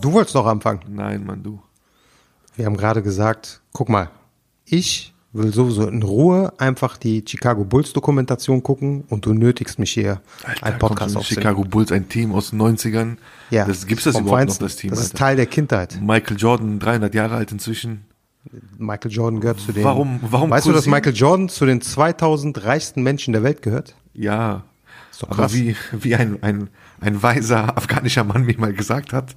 Du wolltest doch anfangen. Nein, Mann, du. Wir haben gerade gesagt, guck mal, ich will sowieso in Ruhe einfach die Chicago Bulls Dokumentation gucken und du nötigst mich hier einen kommt Podcast aufzunehmen. Chicago Bulls, ein Team aus den 90ern. Ja, das, gibt's das vom überhaupt Feinsten. noch, das Team? Das ist Alter? Teil der Kindheit. Michael Jordan, 300 Jahre alt inzwischen. Michael Jordan gehört zu den. Warum- warum Weißt du, dass Michael Jordan zu den 2000 reichsten Menschen der Welt gehört? Ja. Ist doch Aber krass. wie, wie ein, ein, ein weiser afghanischer Mann mir mal gesagt hat,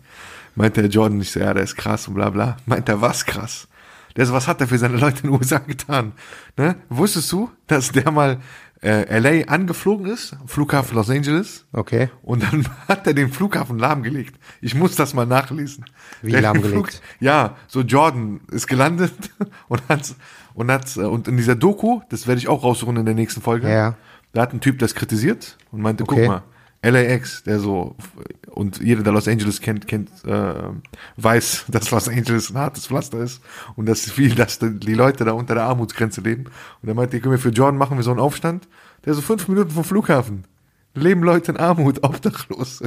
meinte der Jordan nicht so, ja, der ist krass und bla bla. Meint er, was krass? Der so, was hat er für seine Leute in den USA getan? Ne? Wusstest du, dass der mal äh, LA angeflogen ist, Flughafen Los Angeles? Okay. Und dann hat er den Flughafen lahmgelegt. Ich muss das mal nachlesen. Wie Der lahmgelegt? ja, so Jordan ist gelandet und hat und hat und in dieser Doku, das werde ich auch raussuchen in der nächsten Folge. Ja. Da hat ein Typ das kritisiert und meinte, Okay. guck mal, LAX, der so und jeder, der Los Angeles kennt, kennt, äh, weiß, dass Los Angeles ein hartes Pflaster ist und dass viel, dass die Leute da unter der Armutsgrenze leben. Und er meinte, können wir für Jordan machen wir so einen Aufstand, der so fünf Minuten vom Flughafen leben Leute in Armut, obdachlos.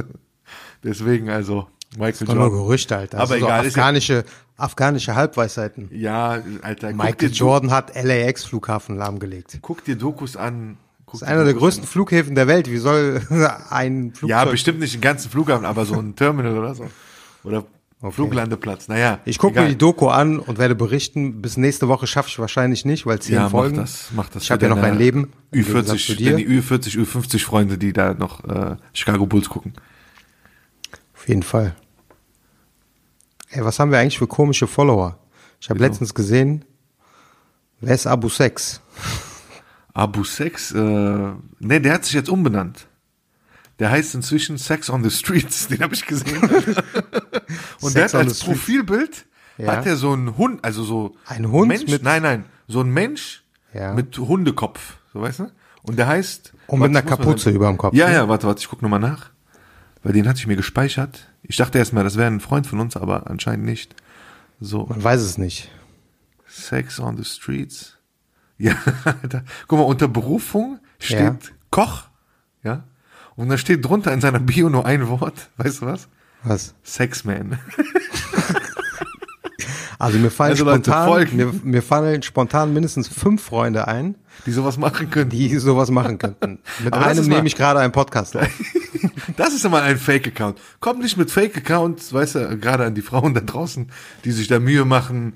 Deswegen also Michael Doch nur Jordan. Gerüchte, Alter. Aber Das sind egal, So ist ja- afghanische, afghanische Halbweisheiten. Ja, Alter, Michael Jordan hat LAX Flughafen lahmgelegt. guck dir Dokus an. Das ist einer der größten Flughäfen der Welt. Wie soll ein Flugzeug... Ja, bestimmt nicht den ganzen Flughafen, aber so ein Terminal oder so. Oder Fluglandeplatz. Naja. Ich gucke mir die Doku an und werde berichten. Bis nächste Woche schaffe ich wahrscheinlich nicht, weil zehn ja, mach Folgen. das, mach das. Ich habe ja noch mein Leben. im Gegensatz zu Ü40, dir. deine Ü40, Ü50 Freunde, die da noch äh, Chicago Bulls gucken. Auf jeden Fall. Ey, was haben wir eigentlich für komische Follower? Ich habe Wieso? letztens gesehen, wer ist Abu Sex? Abu Sex, äh, ne, der hat sich jetzt umbenannt. Der heißt inzwischen Sex on the Streets, den habe ich gesehen. Und der Sex hat on als. Profilbild, Ja. hat er so einen Hund, also so Ein Hund Mensch, mit- nein, nein, so ein Mensch Ja. mit Hundekopf, so weißt du? Und der heißt Und mit einer Kapuze sagen- überm Kopf, Ja, ne? ja, warte, warte, ich guck nochmal nach. Weil den hatte ich mir gespeichert. Ich dachte erstmal, das wäre ein Freund von uns, aber anscheinend nicht. So, Man weiß es nicht. Sex on the Streets. Ja, da, guck mal, unter Berufung steht Ja. Koch, ja. Und da steht drunter in seiner Bio nur ein Wort, weißt du was? Was? Sexman. Also mir fallen Also spontan, mir, mir fallen spontan mindestens fünf Freunde ein, Die sowas machen können. die sowas machen könnten. Mit Aber einem nehme ich gerade einen Podcast auf. Das ist immer ein Fake-Account. Kommt nicht mit Fake-Accounts, weißt du, gerade an die Frauen da draußen, die sich da Mühe machen,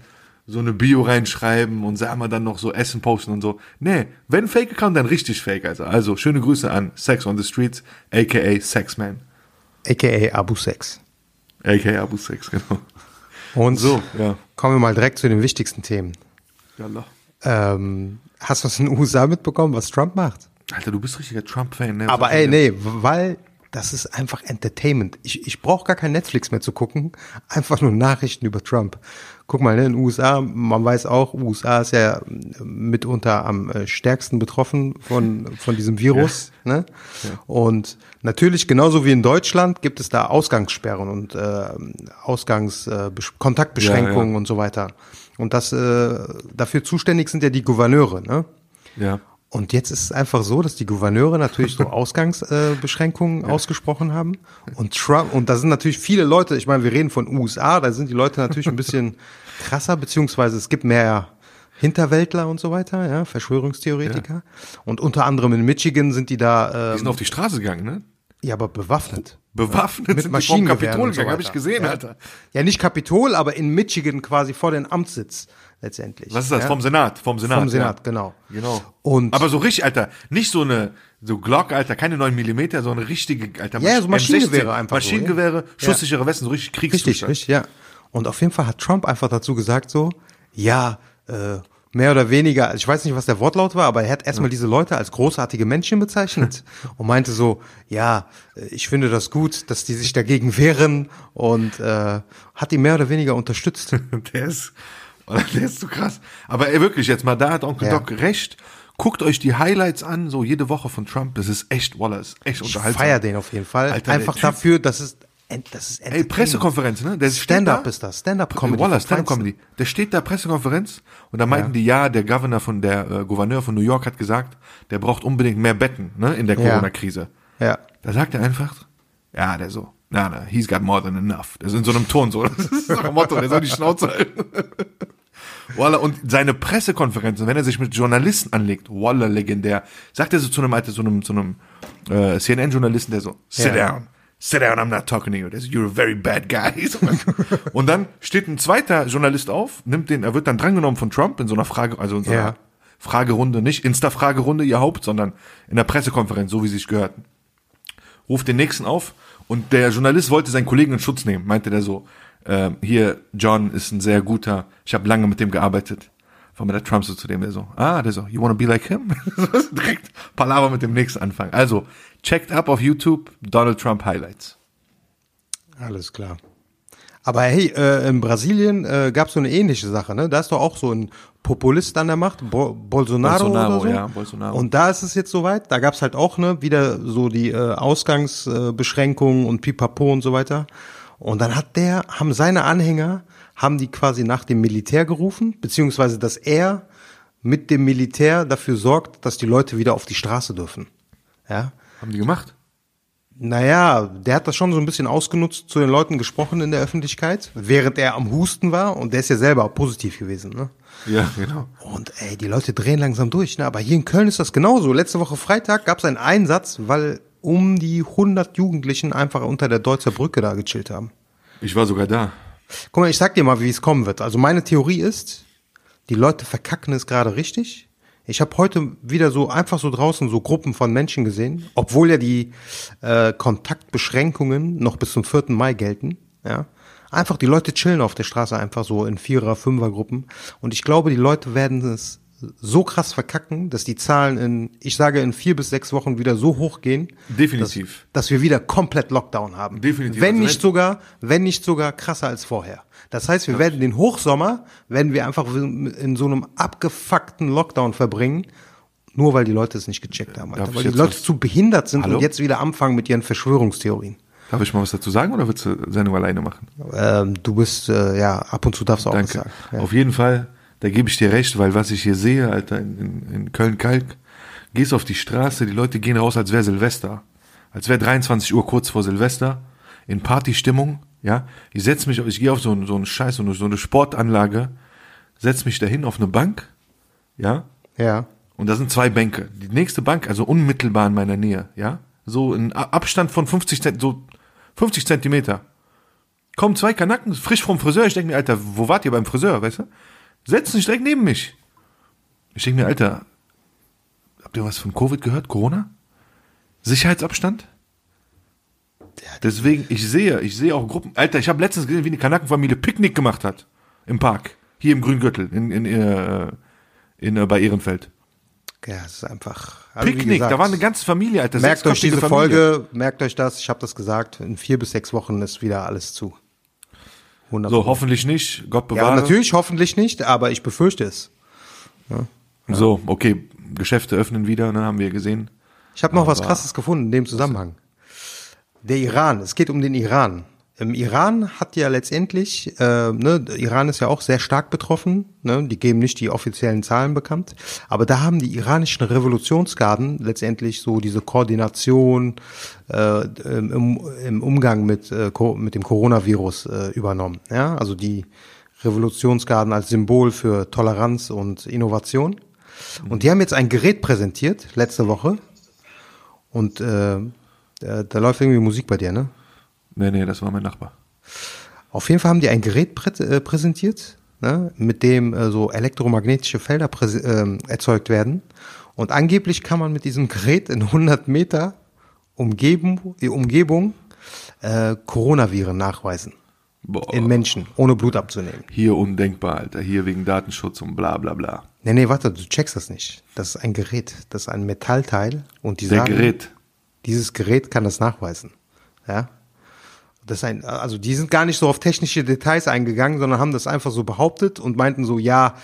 so eine Bio reinschreiben und sagen wir dann noch so Essen posten und so. Nee, wenn Fake-Account, dann richtig Fake, also. Also, schöne Grüße an Sex on the Streets, aka Sexman. AKA Abu Sex. Aka Abu Sex, genau. Und So, ja. kommen wir mal direkt zu den wichtigsten Themen. Yallah. Ähm, hast du aus den USA mitbekommen, was Trump macht? Alter, du bist richtiger Trump-Fan, ne? Aber ey, nee, weil das ist einfach Entertainment. Ich, ich brauche gar kein Netflix mehr zu gucken, einfach nur Nachrichten über Trump. Guck mal, ne, in den USA, man weiß auch, USA ist ja äh, mitunter am äh, stärksten betroffen von, von diesem Virus. Ne? Und natürlich, genauso wie in Deutschland, gibt es da Ausgangssperren und äh, Ausgangs äh, Besch- Kontaktbeschränkungen Ja, ja. und so weiter. Und das äh, dafür zuständig sind ja die Gouverneure, ne? Ja. Und jetzt ist es einfach so, dass die Gouverneure natürlich so Ausgangsbeschränkungen äh, Beschränkungen ausgesprochen haben. Und Trump, und da sind natürlich viele Leute, ich meine, wir reden von USA, da sind die Leute natürlich ein bisschen krasser, beziehungsweise es gibt mehr Hinterwäldler und so weiter, ja, Verschwörungstheoretiker. Und unter anderem in Michigan sind die da, Die sind ähm, auf die Straße gegangen, ne? ja, aber bewaffnet. Bewaffnet Mit sind Maschinengewehren Kapitol und so gegangen, habe ich gesehen, ja. Alter. Ja, nicht Kapitol, aber in Michigan quasi vor den Amtssitz letztendlich. Was ist das? Ja? Vom Senat, vom Senat. Vom Senat, ja. genau. Genau. Und Aber so richtig, Alter, nicht so eine, so Glock, Alter, keine 9 Millimeter, sondern richtige, Alter, Ja, so M16, Maschinengewehre einfach so, Maschinengewehre, ja. schusssichere Westen, so richtig Richtig, Kriegszustand. richtig, ja. Und auf jeden Fall hat Trump einfach dazu gesagt so, ja, äh, mehr oder weniger, ich weiß nicht, was der Wortlaut war, aber er hat erstmal diese Leute als großartige Menschen bezeichnet und meinte so, ja, ich finde das gut, dass die sich dagegen wehren und äh, hat die mehr oder weniger unterstützt. der ist, der ist so krass. Aber ey, wirklich, jetzt mal, da hat Onkel Ja. Doc recht. Guckt euch die Highlights an, so jede Woche von Trump. Das ist echt, Waller, ist echt Ich unterhaltsam. feier den auf jeden Fall. Alter, Einfach dafür, dass es, das ist Ey, Pressekonferenz, ne? Der Stand-up ist das, Stand-up-Comedy. Waller, Stand-up-Comedy. Der steht da Pressekonferenz und da meinten die, ja, der Governor von der äh, Gouverneur von New York hat gesagt, der braucht unbedingt mehr Betten, ne, in der Ja. Corona-Krise. Ja. Da sagt er einfach, ja, der so, na, na, he's got more than enough. Der ist in so einem Ton so. Das ist doch ein Motto, der soll die Schnauze halten. Walla, und seine Pressekonferenzen, wenn er sich mit Journalisten anlegt, Walla, legendär, sagt er so zu einem, Alter, so einem, so einem äh, CNN-Journalisten, der so, sit Ja. down, sit down, I'm not talking to you. So, you're a very bad guy. Und dann steht ein zweiter Journalist auf, nimmt den, er wird dann drangenommen von Trump in so einer Frage, also in so einer Ja. Fragerunde, nicht Insta-Fragerunde, ihr Haupt, sondern in der Pressekonferenz, so wie sie sich gehört ruft den nächsten auf und der Journalist wollte seinen Kollegen in Schutz nehmen, meinte der so, ähm, hier, John ist ein sehr guter, ich habe lange mit dem gearbeitet. Von der Trump so zu dem, der so, ah, der so, you wanna be like him? Direkt Palaver mit dem nächsten anfangen. Also, checkt ab auf YouTube Donald Trump Highlights. Alles klar. Aber hey, äh, in Brasilien äh, gab es so eine ähnliche Sache, ne? Da ist doch auch so ein Populist an der Macht, Bo Bolsonaro, Bolsonaro, oder so. ja, Bolsonaro. Und da ist es jetzt soweit. Da gab es halt auch ne wieder so die äh, Ausgangsbeschränkungen und Pipapo und so weiter. Und dann hat der, haben seine Anhänger, haben die quasi nach dem Militär gerufen, beziehungsweise dass er mit dem Militär dafür sorgt, dass die Leute wieder auf die Straße dürfen. Ja. Haben die gemacht? Naja, der hat das schon so ein bisschen ausgenutzt, zu den Leuten gesprochen in der Öffentlichkeit, während er am Husten war und der ist ja selber auch positiv gewesen, ne? Ja, genau. Und ey, die Leute drehen langsam durch, ne? Aber hier in Köln ist das genauso. Letzte Woche Freitag gab es einen Einsatz, weil um die 100 Jugendlichen einfach unter der Deutzer Brücke da gechillt haben. Ich war sogar da. Guck mal, ich sag dir mal, wie es kommen wird. Also meine Theorie ist, die Leute verkacken es gerade richtig. Ich habe heute wieder so einfach so draußen so Gruppen von Menschen gesehen, obwohl ja die äh, Kontaktbeschränkungen noch bis zum 4. Mai gelten. Ja, einfach die Leute chillen auf der Straße einfach so in Vierer, Fünfer Gruppen. Und ich glaube, die Leute werden es so krass verkacken, dass die Zahlen in, ich sage in vier bis sechs Wochen wieder so hoch gehen, Definitiv. dass wir wieder komplett Lockdown haben. Definitiv. Wenn Also nicht sogar, wenn nicht sogar krasser als vorher. Das heißt, wir werden den Hochsommer, werden wir einfach in so einem abgefuckten Lockdown verbringen, nur weil die Leute es nicht gecheckt haben. Alter. Weil die Leute was- zu behindert sind Hallo? und jetzt wieder anfangen mit ihren Verschwörungstheorien. Darf ich mal was dazu sagen oder willst du Sendung alleine machen? Ähm, du bist, äh, ja, ab und zu darfst du auch was Danke. sagen. Ja. Auf jeden Fall, da gebe ich dir recht, weil was ich hier sehe, Alter, in, in, Köln-Kalk, gehst auf die Straße, die Leute gehen raus, als wäre Silvester. Als wäre 23 Uhr kurz vor Silvester, in Partystimmung, ja. Ich setz mich, ich gehe auf so, einen- so einen Scheiß, so eine, so eine Sportanlage, setz mich dahin auf eine Bank, ja. ja. Und da sind zwei Bänke. Die nächste Bank, also unmittelbar in meiner Nähe, ja. So in A- Abstand von 50 Zent, so 50 Zentimeter. Kommen zwei Kanaken, frisch vom Friseur. Ich denke mir, Alter, wo wart ihr beim Friseur, weißt du? Setzen sich direkt neben mich. Ich denke mir, Alter, habt ihr was von Covid gehört? Corona? Sicherheitsabstand? Deswegen, ich sehe, ich sehe auch Gruppen. Alter, ich habe letztens gesehen, wie eine Kanakenfamilie Picknick gemacht hat. Im Park. Hier im Grüngürtel. In, in, äh, in, äh, bei Ehrenfeld. Ja, es ist einfach. also Picknick, gesagt, da war eine ganze Familie, Alter. Merkt euch diese Familie. Folge, merkt euch das, ich habe das gesagt, in vier bis sechs Wochen ist wieder alles zu. 100 So, hoffentlich nicht. Gott Ja, bewahre. natürlich, hoffentlich nicht, aber ich befürchte es. So, okay. Geschäfte öffnen wieder, ne, haben wir gesehen. Ich habe noch was Aber- Krasses gefunden in dem Zusammenhang. Der Iran, es geht um den Iran. Im Iran hat ja letztendlich, äh, ne, Iran ist ja auch sehr stark betroffen, ne, die geben nicht die offiziellen Zahlen bekannt, aber da haben die iranischen Revolutionsgarden letztendlich so diese Koordination äh, im, im Umgang mit, äh, mit dem Coronavirus äh, übernommen. Ja, also die Revolutionsgarden als Symbol für Toleranz und Innovation. Und die haben jetzt ein Gerät präsentiert letzte Woche, und äh, da, da läuft irgendwie Musik bei dir, ne? Nee, nee, das war mein Nachbar. Auf jeden Fall haben die ein Gerät prä äh, präsentiert, ne, mit dem äh, so elektromagnetische Felder ähm, erzeugt werden. Und angeblich kann man mit diesem Gerät in 100 Meter Umgeben, die Umgebung äh, Coronaviren nachweisen. Boah. In Menschen, ohne Blut abzunehmen. Hier undenkbar, Alter. Hier wegen Datenschutz und bla bla bla. Nee, nee, warte, du checkst das nicht. Das ist ein Gerät, das ist ein Metallteil und die Der sagen, Gerät. dieses Gerät kann das nachweisen. Ja? Das ein, also die sind gar nicht so auf technische Details eingegangen, sondern haben das einfach so behauptet und meinten so, ja,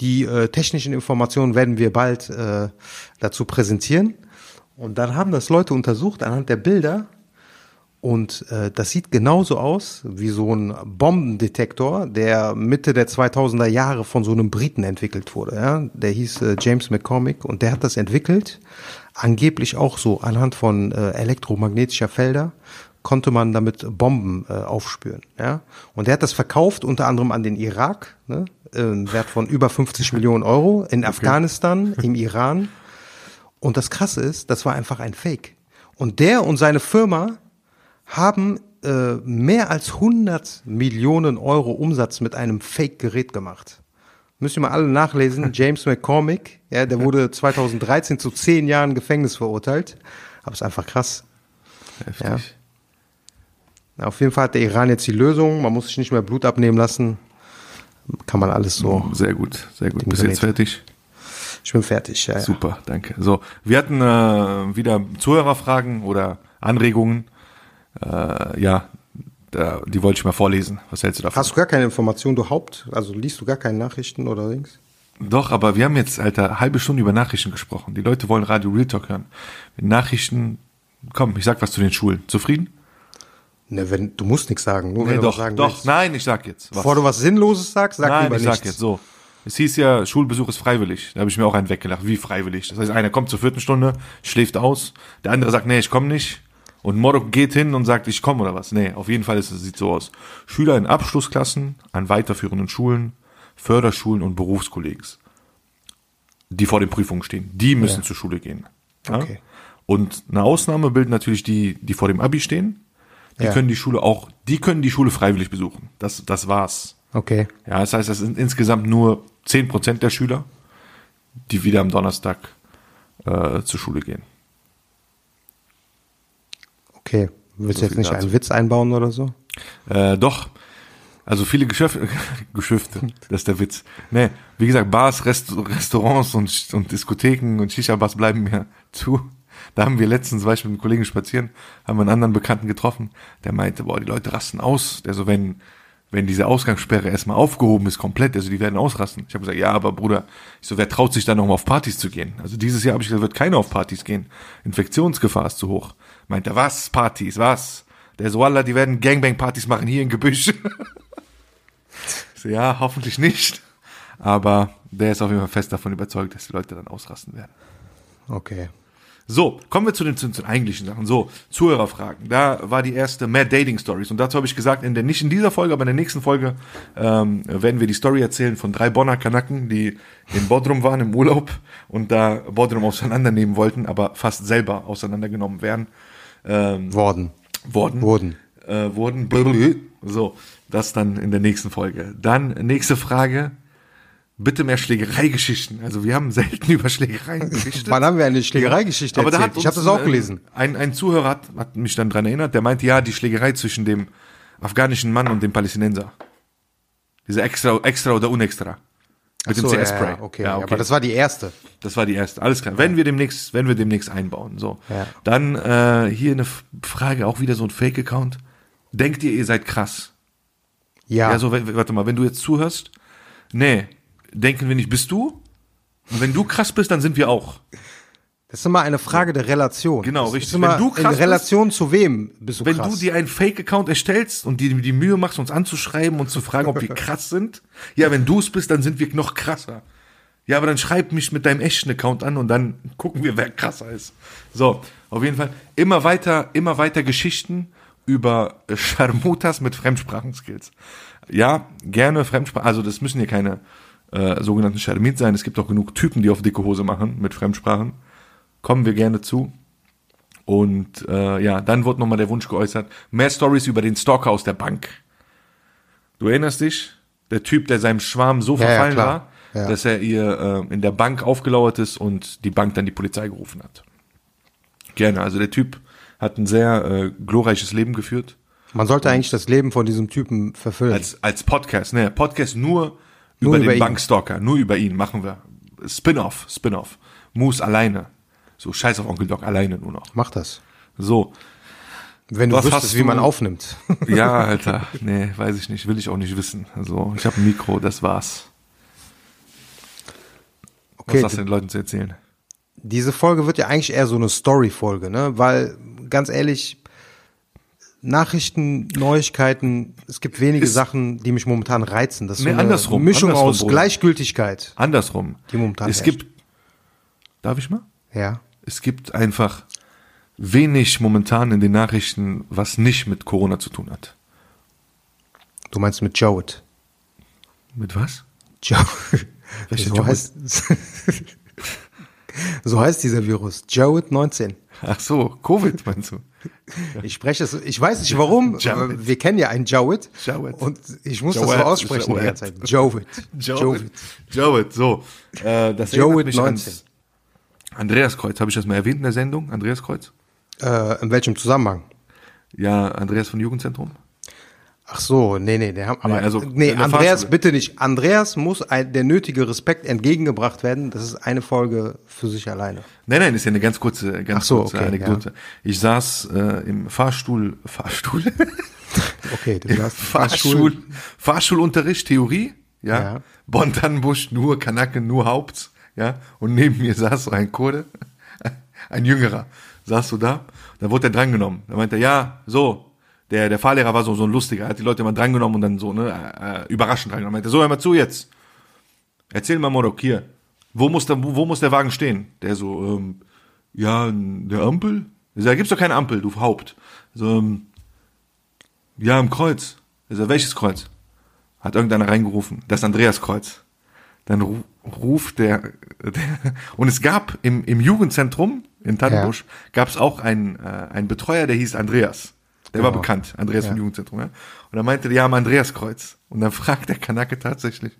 die äh, technischen Informationen werden wir bald äh, dazu präsentieren. Und dann haben das Leute untersucht anhand der Bilder und äh, das sieht genauso aus wie so ein Bombendetektor, der Mitte der 2000er Jahre von so einem Briten entwickelt wurde. Ja? Der hieß äh, James McCormick und der hat das entwickelt. Angeblich auch so anhand von äh, elektromagnetischer Felder konnte man damit Bomben äh, aufspüren. Ja? Und der hat das verkauft unter anderem an den Irak, ne? äh, einen Wert von über 50 Millionen Euro, in Afghanistan, im Iran. Und das Krasse ist, das war einfach ein Fake. Und der und seine Firma haben äh, mehr als 100 Millionen Euro Umsatz mit einem Fake-Gerät gemacht. Müsst ihr mal alle nachlesen. James McCormick, ja, der wurde 2013 zu zehn Jahren Gefängnis verurteilt. Aber ist einfach krass. Heftig. Auf jeden Fall hat der Iran jetzt die Lösung. Man muss sich nicht mehr Blut abnehmen lassen. Kann man alles so. Sehr gut, sehr gut. Bist du jetzt fertig? Ich bin fertig. Ja, ja. Super, danke. So, wir hatten äh, wieder Zuhörerfragen oder Anregungen. Äh, ja, da, die wollte ich mal vorlesen. Was hältst du davon? Hast du gar keine Information, du Haupt? Also liest du gar keine Nachrichten oder Dings? Doch, aber wir haben jetzt, Alter, halbe Stunde über Nachrichten gesprochen. Die Leute wollen Radio Real Talk hören. Mit Nachrichten, komm, ich sag was zu den Schulen. Zufrieden? Ne, wenn, du musst nichts sagen. Nur Nee, wenn du doch, was sagen doch, willst. nein, ich sag jetzt. Was. Bevor du was Sinnloses sagst, sag Nein, lieber ich nichts. sag jetzt so. Es hieß ja, Schulbesuch ist freiwillig. Da habe ich mir auch einen weggelacht. Wie freiwillig? Das heißt, einer kommt zur vierten Stunde, schläft aus. Der andere sagt, nee, ich komme nicht. Und Moro geht hin und sagt, ich komme oder was. Nee, auf jeden Fall ist es, sieht so aus. Schüler in Abschlussklassen an weiterführenden Schulen, Förderschulen und Berufskollegs, die vor den Prüfungen stehen, die müssen Ja. zur Schule gehen. Ja? Okay. Und eine Ausnahme bilden natürlich die, die vor dem Abi stehen. Die Ja. können die Schule auch, die können die Schule freiwillig besuchen. Das, das war's. Okay. Ja, das heißt, es sind insgesamt nur 10% der Schüler, die wieder am Donnerstag äh, zur Schule gehen. Okay. Willst So du jetzt nicht dazu. einen Witz einbauen oder so? Äh, doch, also viele Geschäfte, Geschäfte, das ist der Witz. Nee, wie gesagt, Bars, Rest, Restaurants und, und Diskotheken und Shisha-Bars bleiben mir zu. Da haben wir letztens, war ich mit einem Kollegen spazieren, haben wir einen anderen Bekannten getroffen, der meinte, boah, die Leute rasten aus. Der so, wenn, wenn diese Ausgangssperre erstmal aufgehoben ist, komplett, also die werden ausrasten. Ich habe gesagt, ja, aber Bruder, ich so, wer traut sich dann noch mal auf Partys zu gehen? Also dieses Jahr habe ich gesagt, wird keiner auf Partys gehen. Infektionsgefahr ist zu hoch. Meint er, was? Partys, was? Der so, Wallah, die werden Gangbang-Partys machen hier im Gebüsch. ich so, ja, hoffentlich nicht. Aber der ist auf jeden Fall fest davon überzeugt, dass die Leute dann ausrasten werden. Okay. So, kommen wir zu den, zu den eigentlichen Sachen. So, Zuhörerfragen. Da war die erste Mad Dating Stories. Und dazu habe ich gesagt, in der, nicht in dieser Folge, aber in der nächsten Folge ähm, werden wir die Story erzählen von drei Bonner Kanaken, die in Bodrum waren im Urlaub und da Bodrum auseinandernehmen wollten, aber fast selber auseinandergenommen werden. Ähm, Worden. worden. Wurden. Äh, wurden. So, das dann in der nächsten Folge. Dann nächste Frage. Bitte mehr Schlägereigeschichten. Also wir haben selten über Schlägereien berichtet. Wann haben wir eine Schlägereigeschichte Aber da erzählt? ich habe das auch ein- gelesen. Ein, ein Zuhörer hat, hat mich dann dran erinnert, der meinte, ja, die Schlägerei zwischen dem afghanischen Mann und dem Palästinenser. Diese extra, extra oder unextra. Mit so, dem ja, CS-Spray. ja, okay. Aber das war die erste. Das war die erste. Alles klar. Wenn wir demnächst, wenn wir demnächst einbauen. So. Ja. Dann äh, hier eine Frage, auch wieder so ein Fake-Account. Denkt ihr, ihr seid krass? Ja. Ja, so, warte mal, wenn du jetzt zuhörst, nee, denken wir nicht, bist du? Und wenn du krass bist, dann sind wir auch. das ist immer eine Frage der Relation. Genau, das richtig. Ist immer Wenn du in krass bist- Relation zu wem bist du Wenn krass? du dir einen Fake-Account erstellst und dir die Mühe machst, uns anzuschreiben und zu fragen, ob wir krass sind, ja, wenn du es bist, dann sind wir noch krasser. Ja, aber dann schreib mich mit deinem echten Account an und dann gucken wir, wer krasser ist. So, auf jeden Fall immer weiter, immer weiter Geschichten über äh, Scharmutas mit Fremdsprachenskills. Ja, gerne Fremdsprachen, also das müssen hier keine äh, sogenannten Scharmit sein. Es gibt auch genug Typen, die auf dicke Hose machen mit Fremdsprachen. Kommen wir gerne zu. Und äh, ja, dann wurde nochmal der Wunsch geäußert, mehr Stories über den Stalker aus der Bank. Du erinnerst dich? Der Typ, der seinem Schwarm so Ja, ja, verfallen klar. war, Ja. dass er ihr äh, in der Bank aufgelauert ist und die Bank dann die Polizei gerufen hat. Gerne. Also der Typ hat ein sehr äh, glorreiches Leben geführt. Man sollte eigentlich das Leben von diesem Typen verfüllen. Als, als Podcast, ne, Podcast nur, Nur über, über den ihn. Bankstalker, nur über ihn machen wir. Spin-off, Spin-off. Moose alleine. So, scheiß auf Onkel Doc, alleine nur noch. Mach das. So, Wenn du Was wüsstest, hast wie man du- aufnimmt. ja, Alter, nee, weiß ich nicht, will ich auch nicht wissen. Also, ich habe ein Mikro, das war's. Okay, Was hast du den Leuten zu erzählen? diese Folge wird ja eigentlich eher so eine Story-Folge, ne? Weil, ganz ehrlich, Nachrichten, Neuigkeiten, es gibt wenige Ist- Sachen, die mich momentan reizen. Das ist Nee, so eine andersrum, Mischung andersrum, aus Bruder. Gleichgültigkeit. Andersrum. Die momentan Es herrscht. gibt, darf ich mal? Ja. Es gibt einfach wenig momentan in den Nachrichten, was nicht mit Corona zu tun hat. Du meinst mit Joet. Mit was? Jo Welcher so, Joet? heißt, so heißt dieser Virus. Joet 19. Ach so, Covid meinst du? Ich spreche es, ich weiß nicht warum, aber wir kennen ja einen Joet. Joet. Und ich muss das Joet, so aussprechen die Joet. ganze Zeit. Joet. Joet. Joet, so. Äh, das mich 19. ans Andreas Kreuz, habe ich das mal erwähnt in der Sendung? Andreas Kreuz? Äh, in welchem Zusammenhang? Ja, Andreas von Jugendzentrum. Ach so, nee, nee, der haben, aber, Nee, also nee, in der Andreas, Fahrschule. bitte nicht. Andreas muss ein, der nötige Respekt entgegengebracht werden. Das ist eine Folge für sich alleine. Nein, nein, ist ja eine ganz kurze, ganz so, kurze okay, Anekdote. Ich saß äh, im Fahrstuhl, Fahrstuhl, Okay, du hast Fahrstuhl, Fahrschulunterricht, Theorie, ja. Ja. Bonn-Tannenbusch, nur Kanaken, nur Haupt, ja. Und neben mir saß so ein Kurde, ein Jüngerer, saß so da. Da wurde er drangenommen. Da meinte er, ja, so. Der, der Fahrlehrer war so, so ein lustiger, er hat die Leute immer drangenommen und dann so, ne, äh, überraschend drangenommen. Er meinte, so, hör mal zu jetzt. Erzähl mal, Modok, hier. Wo muss der, wo, muss der Wagen stehen? Der so, ähm, ja, in der Ampel? Ich sag, gibt's doch keine Ampel, du Haupt. So, ähm, ja, im Kreuz. Ich sag, welches Kreuz? Hat irgendeiner reingerufen. Das Andreaskreuz. Dann ru ruft der, der, und es gab im, im Jugendzentrum in Tannenbusch, gab es auch einen, äh, einen Betreuer, der hieß Andreas. Der war Genau. bekannt, Andreas Ja. vom Jugendzentrum. Ja? Und dann meinte der, ja, am Andreaskreuz. Und dann fragt der Kanake tatsächlich,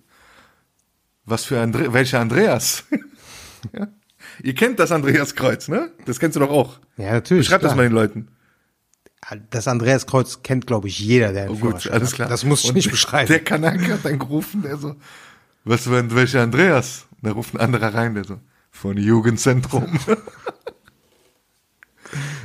was für Andre welcher Andreas? ja? Ihr kennt das Andreaskreuz, ne? Das kennst du doch auch. Ja, natürlich. Schreib das mal den Leuten. Das Andreaskreuz kennt, glaube ich, jeder, der einen Oh, gut, alles hat. klar. Das muss ich Und nicht beschreiben. Der Kanake hat dann gerufen, der so, was für welcher Andreas? Und da ruft ein anderer rein, der so, von Jugendzentrum.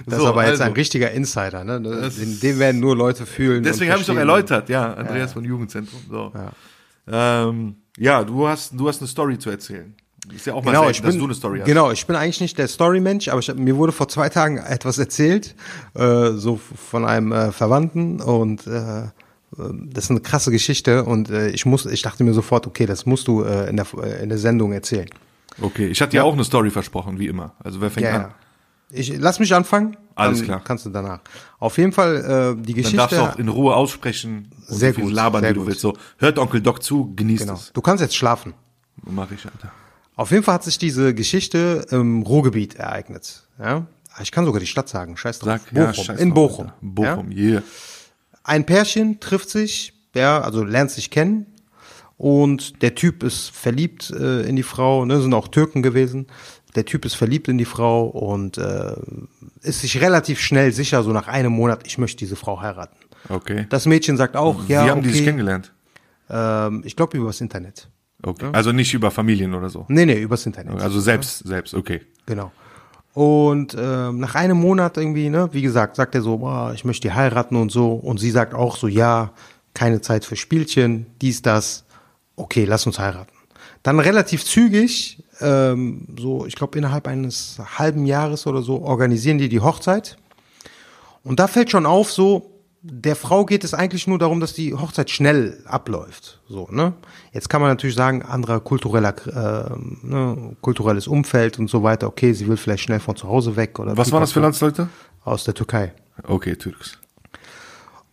das So, ist aber jetzt also. ein richtiger Insider, ne? Den, den werden nur Leute fühlen. Deswegen habe ich doch erläutert, ja, Andreas von Jugendzentrum. So. Ja, ähm, ja du, hast, du hast eine Story zu erzählen. Ist ja auch mal Genau, selten, ich dass bin, du eine Story hast. genau, ich bin eigentlich nicht der Story-Mensch, aber ich, mir wurde vor zwei Tagen etwas erzählt, äh, so von einem äh, Verwandten und äh, das ist eine krasse Geschichte und äh, ich muss, ich dachte mir sofort, okay, das musst du äh, in, der, äh, in der Sendung erzählen. Okay, ich hatte ja auch eine Story versprochen, wie immer. Also wer fängt Ja, an? Ja. Ich lass mich anfangen. Alles dann klar. Kannst du danach. Auf jeden Fall äh, die Dann Geschichte. darfst du auch in Ruhe aussprechen Sehr gut, labern, sehr wie du gut. willst. So, hört Onkel Doc zu, genießt genau. es. Du kannst jetzt schlafen. Mach ich, Alter. Auf jeden Fall hat sich diese Geschichte im Ruhrgebiet ereignet. Ja? Ich kann sogar die Stadt sagen. Scheiß drauf. Sag, Bochum. ja, scheiß in Bochum. Alter. Bochum, yeah. Ein Pärchen trifft sich, ja, also lernt sich kennen und der Typ ist verliebt äh, in die Frau, ne, sind auch Türken gewesen. Der Typ ist verliebt in die Frau und äh, ist sich relativ schnell sicher, so nach einem Monat, ich möchte diese Frau heiraten. Okay. Das Mädchen sagt auch, ja, wie haben okay. die sich kennengelernt? Ähm, ich glaube übers Internet. Okay. Also nicht über Familien oder so. Nee, nee, übers Internet. Also selbst, selbst, okay. Genau. Und ähm, nach einem Monat irgendwie, ne, wie gesagt, sagt er so, boah, ich möchte die heiraten und so. Und sie sagt auch so, ja, keine Zeit für Spielchen, dies, das. Okay, lass uns heiraten. Dann relativ zügig, ähm, so, ich glaube, innerhalb eines halben Jahres oder so, organisieren die die Hochzeit. Und da fällt schon auf, so, der Frau geht es eigentlich nur darum, dass die Hochzeit schnell abläuft. So, ne? Jetzt kann man natürlich sagen, anderer kultureller, äh, ne, kulturelles Umfeld und so weiter. Okay, sie will vielleicht schnell von zu Hause weg oder Was waren das für Landsleute? aus der Türkei. Okay, Türks.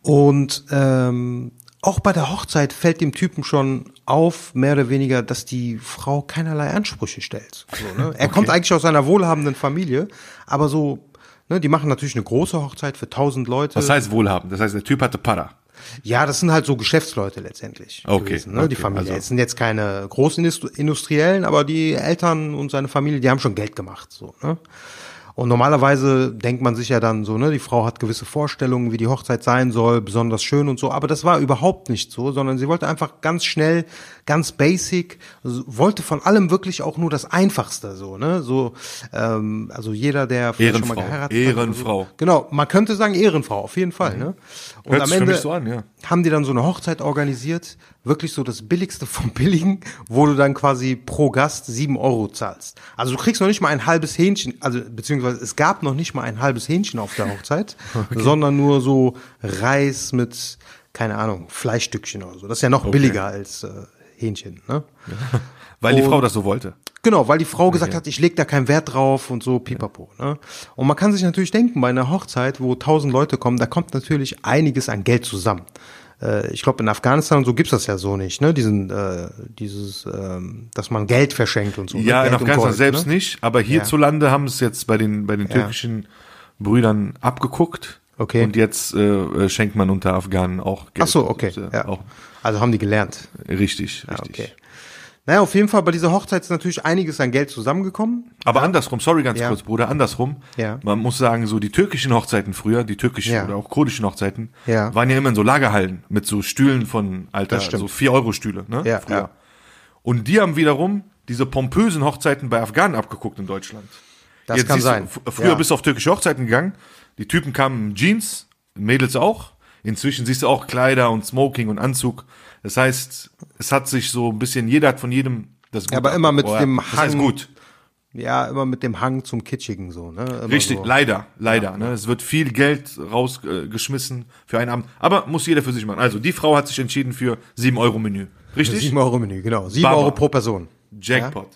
Und ähm, auch bei der Hochzeit fällt dem Typen schon auf, mehr oder weniger, dass die Frau keinerlei Ansprüche stellt. So, ne? Er kommt eigentlich aus einer wohlhabenden Familie, aber so, ne, die machen natürlich eine große Hochzeit für tausend Leute. Was heißt wohlhabend? Das heißt, der Typ hatte Para. Ja, das sind halt so Geschäftsleute letztendlich. Okay, gewesen, ne? die okay, Familie. also- Es sind jetzt keine großen Indust- Industriellen, aber die Eltern und seine Familie, die haben schon Geld gemacht. So, ne? Und normalerweise denkt man sich ja dann so, ne, die Frau hat gewisse Vorstellungen, wie die Hochzeit sein soll, besonders schön und so. Aber das war überhaupt nicht so, sondern sie wollte einfach ganz schnell, ganz basic, also wollte von allem wirklich auch nur das Einfachste, so, ne, so, ähm, also jeder, der vielleicht schon mal Ehrenfrau. geheiratet Ehrenfrau. hat. So, genau, man könnte sagen Ehrenfrau, auf jeden Fall, ne. Und Hört am Ende so an, ja. Haben die dann so eine Hochzeit organisiert, wirklich so das Billigste vom Billigen, wo du dann quasi pro Gast sieben Euro zahlst. Also du kriegst noch nicht mal ein halbes Hähnchen, also beziehungsweise es gab noch nicht mal ein halbes Hähnchen auf der Hochzeit, sondern nur so Reis mit, keine Ahnung, Fleischstückchen oder so. Das ist ja noch billiger als äh, Hähnchen, ne? Weil die Frau das so wollte. Genau, weil die Frau gesagt hat, ich leg da keinen Wert drauf und so, pipapo. Ne? Und man kann sich natürlich denken, bei einer Hochzeit, wo tausend Leute kommen, da kommt natürlich einiges an Geld zusammen. Äh, ich glaube, in Afghanistan und so gibt's das ja so nicht, ne? Diesen, äh, dieses, ähm, dass man Geld verschenkt und so. ne? Ja, in Geld und Afghanistan Gold, selbst ne? nicht, aber hierzulande haben es jetzt bei den, bei den Ja. türkischen Brüdern abgeguckt. Okay. Und jetzt äh, äh, schenkt man unter Afghanen auch Geld. Ach so, okay. Äh, Ja. Auch Also haben die gelernt. richtig, richtig. Ja, okay. Naja, auf jeden Fall bei dieser Hochzeit ist natürlich einiges an Geld zusammengekommen. Aber andersrum, sorry ganz Ja. kurz, Bruder, andersrum. Ja. Man muss sagen, so die türkischen Hochzeiten früher, die türkischen Ja. oder auch kurdischen Hochzeiten, Ja. waren ja immer in so Lagerhallen mit so Stühlen von, Alter, so 4-Euro-Stühle, ne? Ja, früher. ja. Und die haben wiederum diese pompösen Hochzeiten bei Afghanen abgeguckt in Deutschland. Das kann siehst du, sein. f- früher Ja. bist du auf türkische Hochzeiten gegangen, die Typen kamen in Jeans, Mädels auch. Inzwischen siehst du auch Kleider und Smoking und Anzug. Das heißt, es hat sich so ein bisschen, jeder hat von jedem das Gute aber immer mit ab- dem Das heißt Hang- gut. Ja, immer mit dem Hang zum Kitschigen so, ne? Immer Richtig, so. leider, leider. Ne? Es wird viel Geld rausgeschmissen äh, geschmissen für einen Abend. Aber muss jeder für sich machen. Also, die Frau hat sich entschieden für 7 Euro Menü. Richtig? 7 Euro Menü, genau. 7 Baba. Euro pro Person. Jackpot.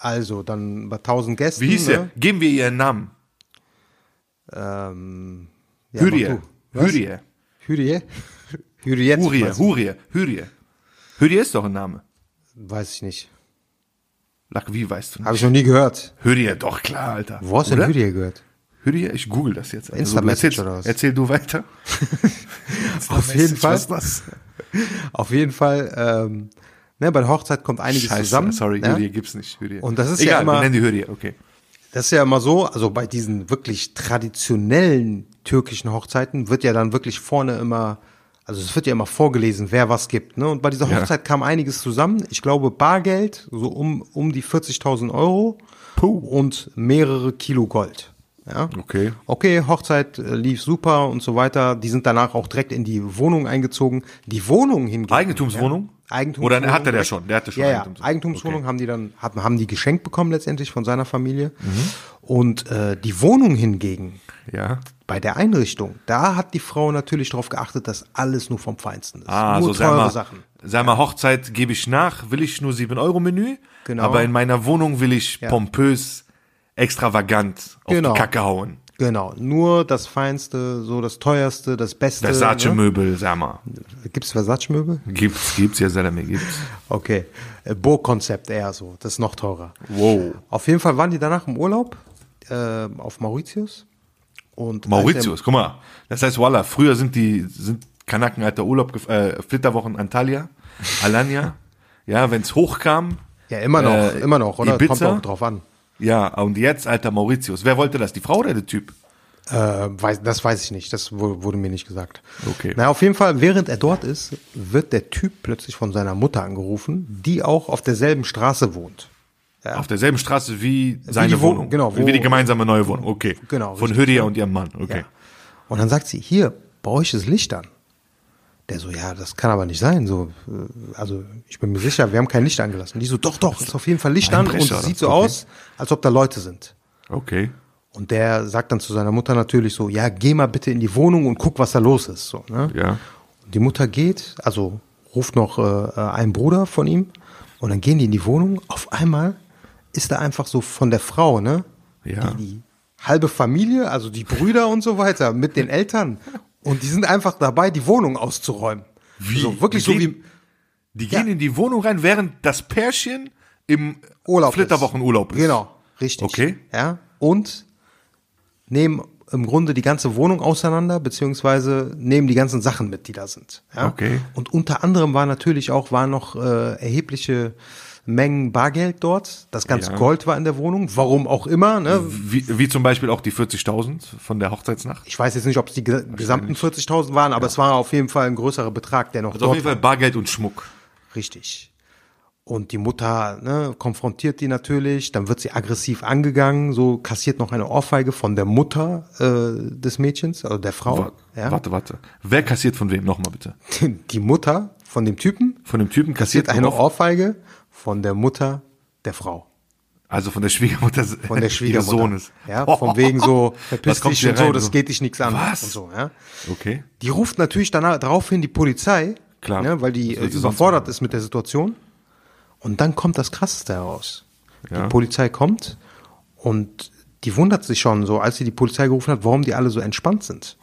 Also, dann bei 1000 Gästen. Wie hieß ne? der? Geben wir ihr ihren Namen. Ähm, ja, Hürriye. mach du. Hürriye. Hurriye. Hurriye. Hurriye. Hürriye ist doch ein Name. Weiß ich nicht. Lack, wie weißt du Habe nicht? ich noch nie gehört. Hürriye, doch klar, Alter. Wo hast du denn? Hürriye gehört? Hürriye? Ich google das jetzt. Also, Insta-Message du erzählst- oder was? Erzähl du weiter. Auf jeden Fall. Was das? Auf jeden Fall, ähm, ne, bei der Hochzeit kommt einiges Scheiße, zusammen. sorry, ne? Hürriye gibt's nicht. Hürriye. Und das ist Egal, ja immer- wir nennen die Hürriye, okay. Das ist ja immer so, also bei diesen wirklich traditionellen türkischen Hochzeiten wird ja dann wirklich vorne immer, also es wird ja immer vorgelesen, wer was gibt. Ne? Und bei dieser Ja. Hochzeit kam einiges zusammen. Ich glaube Bargeld, so um, um die 40.000 Euro Puh. und mehrere Kilo Gold. Ja? Okay. Okay, Hochzeit äh, lief super und so weiter. Die sind danach auch direkt in die Wohnung eingezogen. Die Wohnung hingegen. Eigentumswohnung? Ja, Eigentumswohnung. Oder hatte der schon? Der hatte schon ja, ja. Eigentumswohnung. Eigentumswohnung haben die dann, haben, haben die geschenkt bekommen letztendlich von seiner Familie. Mhm. Und äh, die Wohnung hingegen, Ja. Bei der Einrichtung, da hat die Frau natürlich darauf geachtet, dass alles nur vom Feinsten ist. Ah, nur so teure mal, Sachen. sag mal, Hochzeit gebe ich nach, will ich nur 7 Euro Menü, Genau. aber in meiner Wohnung will ich pompös, extravagant auf Genau. die Kacke hauen. Genau, nur das Feinste, so das Teuerste, das Beste. ne? Versace-Möbel, sag mal. Gibt's Versace-Möbel? Gibt's, gibt's, ja, Salami, gibt's. Okay, äh, Burgkonzept eher so, das ist noch teurer. Wow. Auf jeden Fall waren die danach im Urlaub äh, auf Mauritius. Und Mauritius, guck mal. Das heißt, voila, früher sind die, sind Kanaken, alter Urlaub, äh, Flitterwochen Antalya, Alanya. ja, wenn's hochkam. Ja, immer noch, äh, immer noch, oder? Kommt Ibiza. auch drauf an. Ja, und jetzt, alter Mauritius. Wer wollte das? Die Frau oder der Typ? Äh, weiß, das weiß ich nicht, das wu- wurde mir nicht gesagt. Okay. Na, auf jeden Fall, während er dort ist, wird der Typ plötzlich von seiner Mutter angerufen, die auch auf derselben Straße wohnt. Auf derselben Straße wie seine die Wo- Wohnung. genau, wo- wie die gemeinsame neue Wohnung. Okay. Genau, Von richtig, Hürriya und ihrem Mann. Okay. Ja. Und dann sagt sie, hier, bei euch ist Licht an. Der so, ja, das kann aber nicht sein. So, äh, also ich bin mir sicher, wir haben kein Licht angelassen. Die so, doch, doch, ist auf jeden Fall Licht an und es sieht so Okay. aus, als ob da Leute sind. Okay. Und der sagt dann zu seiner Mutter natürlich so, ja, geh mal bitte in die Wohnung und guck, was da los ist. So, ne? Ja. Und die Mutter geht, also ruft noch äh, äh, einen Bruder von ihm und dann gehen die in die Wohnung. Auf einmal ist da einfach so von der Frau, ne? Ja. Die, die halbe Familie, also die Brüder und so weiter, mit den Eltern. Und die sind einfach dabei, die Wohnung auszuräumen. Wie? So, wirklich Die so gehen- wie Die gehen Ja. in die Wohnung rein, während das Pärchen im Urlaub Flitterwochenurlaub ist. Genau, richtig. Okay. Ja. Und nehmen im Grunde die ganze Wohnung auseinander, beziehungsweise nehmen die ganzen Sachen mit, die da sind. Ja? Okay. Und unter anderem war natürlich auch, waren noch äh, erhebliche Mengen Bargeld dort. Das ganze Ja. Gold war in der Wohnung. Warum auch immer. Ne? Wie, wie zum Beispiel auch die 40.000 von der Hochzeitsnacht. Ich weiß jetzt nicht, ob es die ge- gesamten 40.000 waren, aber es war auf jeden Fall ein größerer Betrag, der noch Also auf dort jeden Fall Bargeld und Schmuck. Richtig. Und die Mutter ne, konfrontiert die natürlich, dann wird sie aggressiv angegangen, so kassiert noch eine Ohrfeige von der Mutter äh, des Mädchens, also der Frau. Wa- ja. Warte, warte. Wer kassiert von wem? Nochmal bitte. Die Mutter von dem Typen Von dem Typen kassiert kassiert eine Ohr- Ohrfeige von der Mutter der Frau. Also von der Schwiegermutter Von der Schwiegermutter. Sohnes. Ja, von wegen so, verpiss dich und so, das so? geht dich nichts an. Was? Und so, ja. Okay. Die ruft natürlich danach, daraufhin die Polizei, Klar. Ne, weil die äh, überfordert ist mit der Situation. Und dann kommt das Krasseste heraus. Ja. Die Polizei kommt und die wundert sich schon so, als sie die Polizei gerufen hat, warum die alle so entspannt sind.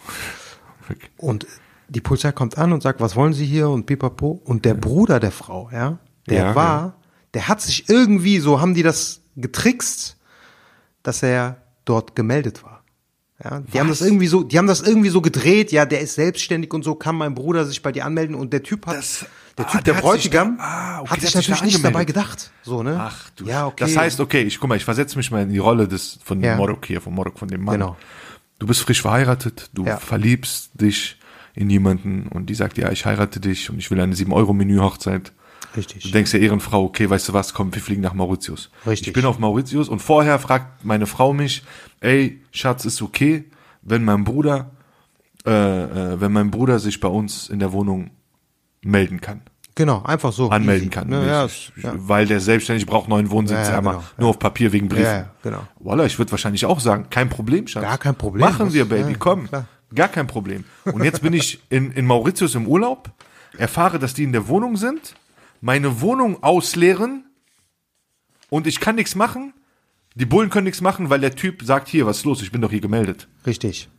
Und die Polizei kommt an und sagt, was wollen Sie hier und pipapo. Und der Bruder der Frau, ja, der Ja, war, ja. der hat sich irgendwie, so haben die das getrickst, dass er dort gemeldet war. Ja, die haben das irgendwie so, die haben das irgendwie so gedreht, ja, der ist selbstständig und so, kann mein Bruder sich bei dir anmelden und der Typ hat, Das- der ah, Typ, der der, hat sich Bräutigam, da- ah, okay, hat sich natürlich da nicht dabei gedacht, so, ne? Ach du. ja, okay. Das heißt, okay, ich guck mal, ich versetze mich mal in die Rolle des von Ja. Morok hier, von Morok, von dem Mann. Genau. Du bist frisch verheiratet, du Ja. verliebst dich in jemanden und die sagt, ja, ich heirate dich und ich will eine 7-Euro-Menü-Hochzeit. Richtig. Du denkst der Ehrenfrau, okay, weißt du was, komm, wir fliegen nach Mauritius. Richtig. Ich bin auf Mauritius und vorher fragt meine Frau mich, ey, Schatz, ist okay, wenn mein Bruder, äh, äh, wenn mein Bruder sich bei uns in der Wohnung melden kann, genau, einfach so. anmelden easy. kann. Ja, Ich- ja. Weil der selbstständig braucht neuen Wohnsitz, Ja, ja, genau, nur auf Papier wegen Briefen. Ja, ja, genau. Voila, ich würde wahrscheinlich auch sagen, kein Problem, Schatz. Gar kein Problem. Machen wir, Baby, Ja, komm. klar. Gar kein Problem. Und jetzt bin ich in, in Mauritius im Urlaub, erfahre, dass die in der Wohnung sind, meine Wohnung ausleeren und ich kann nichts machen. Die Bullen können nichts machen, weil der Typ sagt, hier, was ist los? Ich bin doch hier gemeldet. Richtig.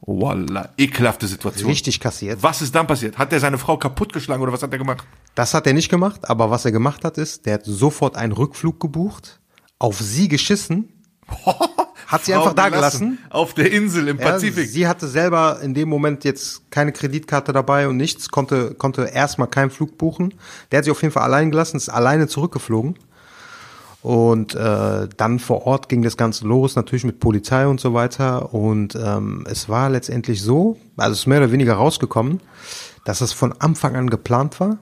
Voila, ekelhafte Situation. Richtig kassiert. Was ist dann passiert? Hat er seine Frau kaputtgeschlagen oder was hat er gemacht? Das hat er nicht gemacht, aber was er gemacht hat, ist, der hat sofort einen Rückflug gebucht, auf sie geschissen, hat sie Frau einfach da gelassen. Auf der Insel im Ja, Pazifik. sie hatte selber in dem Moment jetzt keine Kreditkarte dabei und nichts, konnte, konnte erstmal keinen Flug buchen. Der hat sie auf jeden Fall allein gelassen, ist alleine zurückgeflogen. Und äh, dann vor Ort ging das Ganze los, natürlich mit Polizei und so weiter. Und ähm, es war letztendlich so, also es ist mehr oder weniger rausgekommen, dass es von Anfang an geplant war.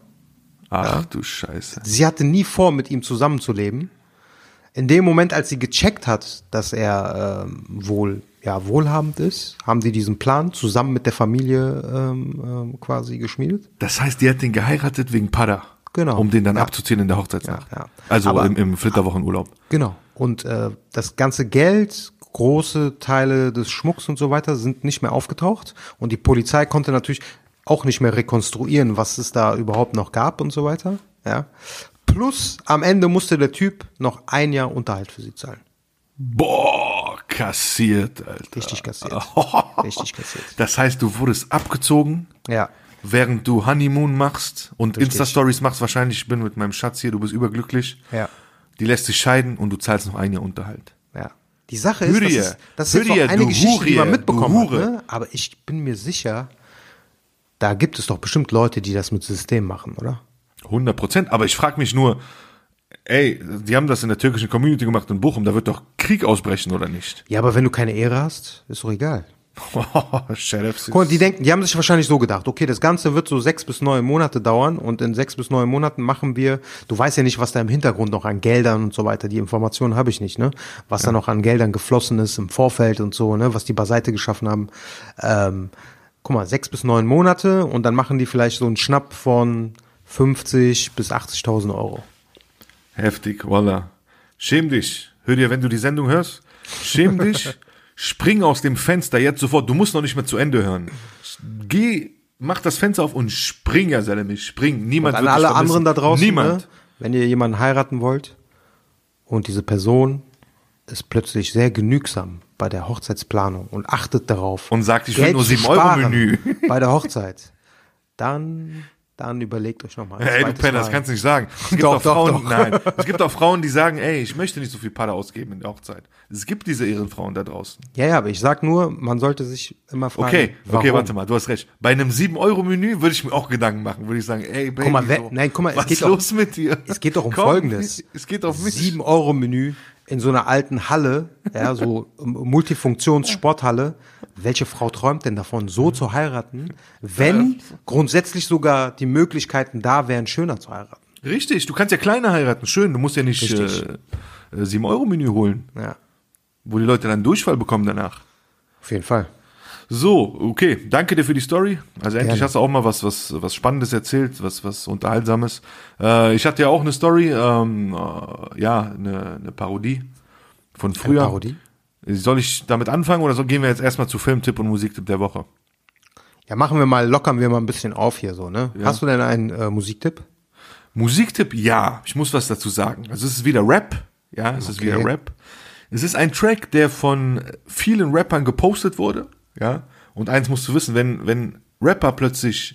Ach du Scheiße. Sie hatte nie vor, mit ihm zusammenzuleben. In dem Moment, als sie gecheckt hat, dass er ähm, wohl ja wohlhabend ist, haben sie diesen Plan zusammen mit der Familie ähm, ähm, quasi geschmiedet. Das heißt, die hat den geheiratet wegen Pada. Genau. Um den dann Ja. abzuziehen in der Hochzeitsnacht. Ja, ja. Also Aber- im, im Flitterwochenurlaub. Genau. Und äh, das ganze Geld, große Teile des Schmucks und so weiter sind nicht mehr aufgetaucht. Und die Polizei konnte natürlich auch nicht mehr rekonstruieren, was es da überhaupt noch gab und so weiter. Ja. Plus am Ende musste der Typ noch ein Jahr Unterhalt für sie zahlen. Boah, kassiert, Alter. Richtig kassiert. Richtig kassiert. Das heißt, du wurdest abgezogen, Ja. während du Honeymoon machst und. Insta-Stories machst. Wahrscheinlich, ich bin mit meinem Schatz hier, du bist überglücklich. Ja. Die lässt sich scheiden und du zahlst noch ein Jahr Unterhalt. Ja. Die Sache ist, das Hurie. ist, das ist jetzt Hurie, noch eine Geschichte, die man Hurie, mitbekommen hat. Ne? Aber ich bin mir sicher, da gibt es doch bestimmt Leute, die das mit System machen, oder? 100 Prozent. Aber ich frage mich nur, ey, die haben das in der türkischen Community gemacht in Bochum, da wird doch Krieg ausbrechen, oder nicht? Ja, aber wenn du keine Ehre hast, ist doch egal. Sheriff. Guck mal, die denken, die haben sich wahrscheinlich so gedacht, okay, das Ganze wird so sechs bis neun Monate dauern und in sechs bis neun Monaten machen wir, du weißt ja nicht, was da im Hintergrund noch an Geldern und so weiter, die Informationen habe ich nicht, ne? Was da noch an Geldern geflossen ist im Vorfeld und so, ne? Was die beiseite geschaffen haben. Ähm, guck mal, sechs bis neun Monate und dann machen die vielleicht so einen Schnapp von 50 bis 80.000 Euro. Heftig, voila. Schäm dich. Hör dir, wenn du die Sendung hörst, schäm dich. Spring aus dem Fenster jetzt sofort. Du musst noch nicht mehr zu Ende hören. Geh, mach das Fenster auf und spring, ja, Salemi, spring. Niemand Und an wird alle anderen da draußen, Niemand. Ne, wenn ihr jemanden heiraten wollt und diese Person ist plötzlich sehr genügsam bei der Hochzeitsplanung und achtet darauf Und sagt, ich will nur zu 7 Euro Menü. bei der Hochzeit, dann dann überlegt euch nochmal. Ey, du Penner, das kannst du nicht sagen. Es gibt Doch, auch doch, Frauen, doch. nein. Es gibt auch Frauen, die sagen, ey, ich möchte nicht so viel Pader ausgeben in der Hochzeit. Es gibt diese Ehrenfrauen da draußen. Ja, ja, aber ich sag nur, man sollte sich immer fragen. Okay, warum? okay, warte mal, du hast recht. Bei einem 7-Euro-Menü würde ich mir auch Gedanken machen. Würde ich sagen, ey, Baby, mal, wer- so, nein, guck mal, es was geht ist doch- los mit dir? Es geht doch um Komm, Folgendes. Es geht auf mich. 7 Euro Menü in so einer alten Halle, ja, so Multifunktions-Sporthalle. Welche Frau träumt denn davon, so zu heiraten, wenn grundsätzlich sogar die Möglichkeiten da wären, schöner zu heiraten? Richtig, du kannst ja kleiner heiraten. Schön, du musst ja nicht äh, äh, 7-Euro-Menü holen, Ja, wo die Leute dann Durchfall bekommen danach. auf jeden Fall. So, okay, danke dir für die Story. Also endlich Gerne. hast du auch mal was, was, was Spannendes erzählt, was, was Unterhaltsames. Äh, ich hatte ja auch eine Story, ähm, äh, ja, eine, eine Parodie von früher. Parodie? Soll ich damit anfangen oder so gehen wir jetzt erstmal zu Filmtipp und Musiktipp der Woche? Ja, machen wir mal, lockern wir mal ein bisschen auf hier so, ne? Hast du denn einen äh, Musiktipp? Musiktipp, ja, ich muss was dazu sagen. Also es ist wieder Rap, ja, es ist Okay. wieder Rap. Es ist ein Track, der von vielen Rappern gepostet wurde, ja. Und eins musst du wissen, wenn, wenn Rapper plötzlich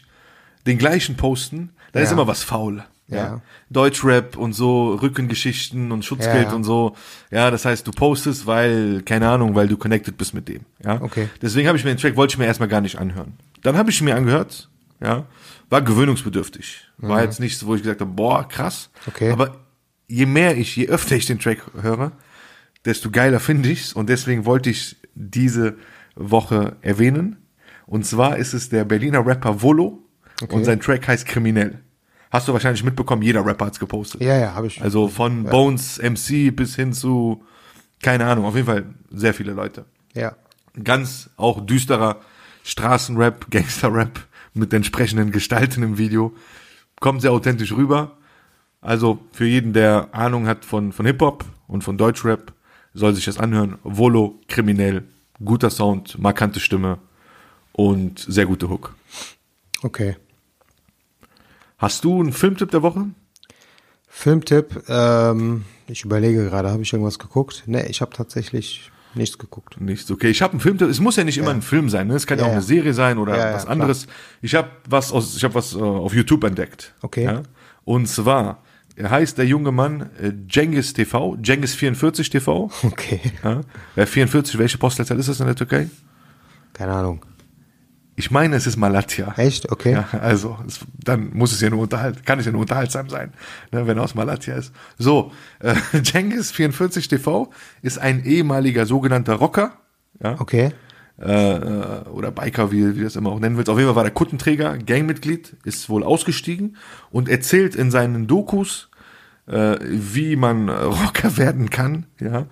den gleichen posten, dann ist Ja. immer was faul. Ja. Ja. Deutschrap und so, Rückengeschichten und Schutzgeld Ja, und so. Ja, das heißt, du postest, weil, keine Ahnung, weil du connected bist mit dem. Ja. Okay. Deswegen habe ich mir den Track, wollte ich mir erstmal gar nicht anhören. Dann habe ich ihn mir angehört, ja, war gewöhnungsbedürftig. War jetzt nichts, wo ich gesagt habe, boah, krass. Mhm. Okay. Aber je mehr ich, je öfter ich den Track höre, desto geiler finde ich's und deswegen wollte ich diese Woche erwähnen. Und zwar ist es der Berliner Rapper Volo und sein Track heißt Kriminell. Hast du wahrscheinlich mitbekommen, jeder Rapper hat's gepostet. Ja, ja, habe ich. Also von Bones MC bis hin zu, keine Ahnung, auf jeden Fall sehr viele Leute ja. ganz auch düsterer Straßenrap, Gangsterrap mit entsprechenden Gestalten im Video. Kommt sehr authentisch rüber. Also für jeden, der Ahnung hat von, von Hip-Hop und von Deutschrap, soll sich das anhören. Volo, kriminell, guter Sound, markante Stimme und sehr gute Hook. Okay. Hast du einen Filmtipp der Woche? Filmtipp, ähm, ich überlege gerade, habe ich irgendwas geguckt? Ne, ich habe tatsächlich nichts geguckt. Nichts. Okay, ich habe einen Filmtipp. Es muss ja nicht immer ein Film sein. Ne? Es kann ja, Ja, auch eine ja. Serie sein oder Ja, ja, was klar. anderes. Ich habe was aus, ich habe was äh, auf YouTube entdeckt. Okay. Ja? Und zwar er heißt der junge Mann äh, Cengiz TV, Cengiz 44 TV. Okay. Ja? Wer 44, welche Postleitzahl ist das in der Türkei? Keine Ahnung. Ich meine, es ist Malatya. Echt? Okay. Ja, also es, dann muss es ja nur unterhalt, kann es ja nur unterhaltsam sein, ne, wenn er aus Malatya ist. So, äh, Cengiz 44 TV ist ein ehemaliger sogenannter Rocker, ja, Okay. Äh, äh, oder Biker, wie, wie das immer auch nennen willst. Auf jeden Fall war der Kuttenträger, Gangmitglied, ist wohl ausgestiegen und erzählt in seinen Dokus, äh, wie man Rocker werden kann, ja,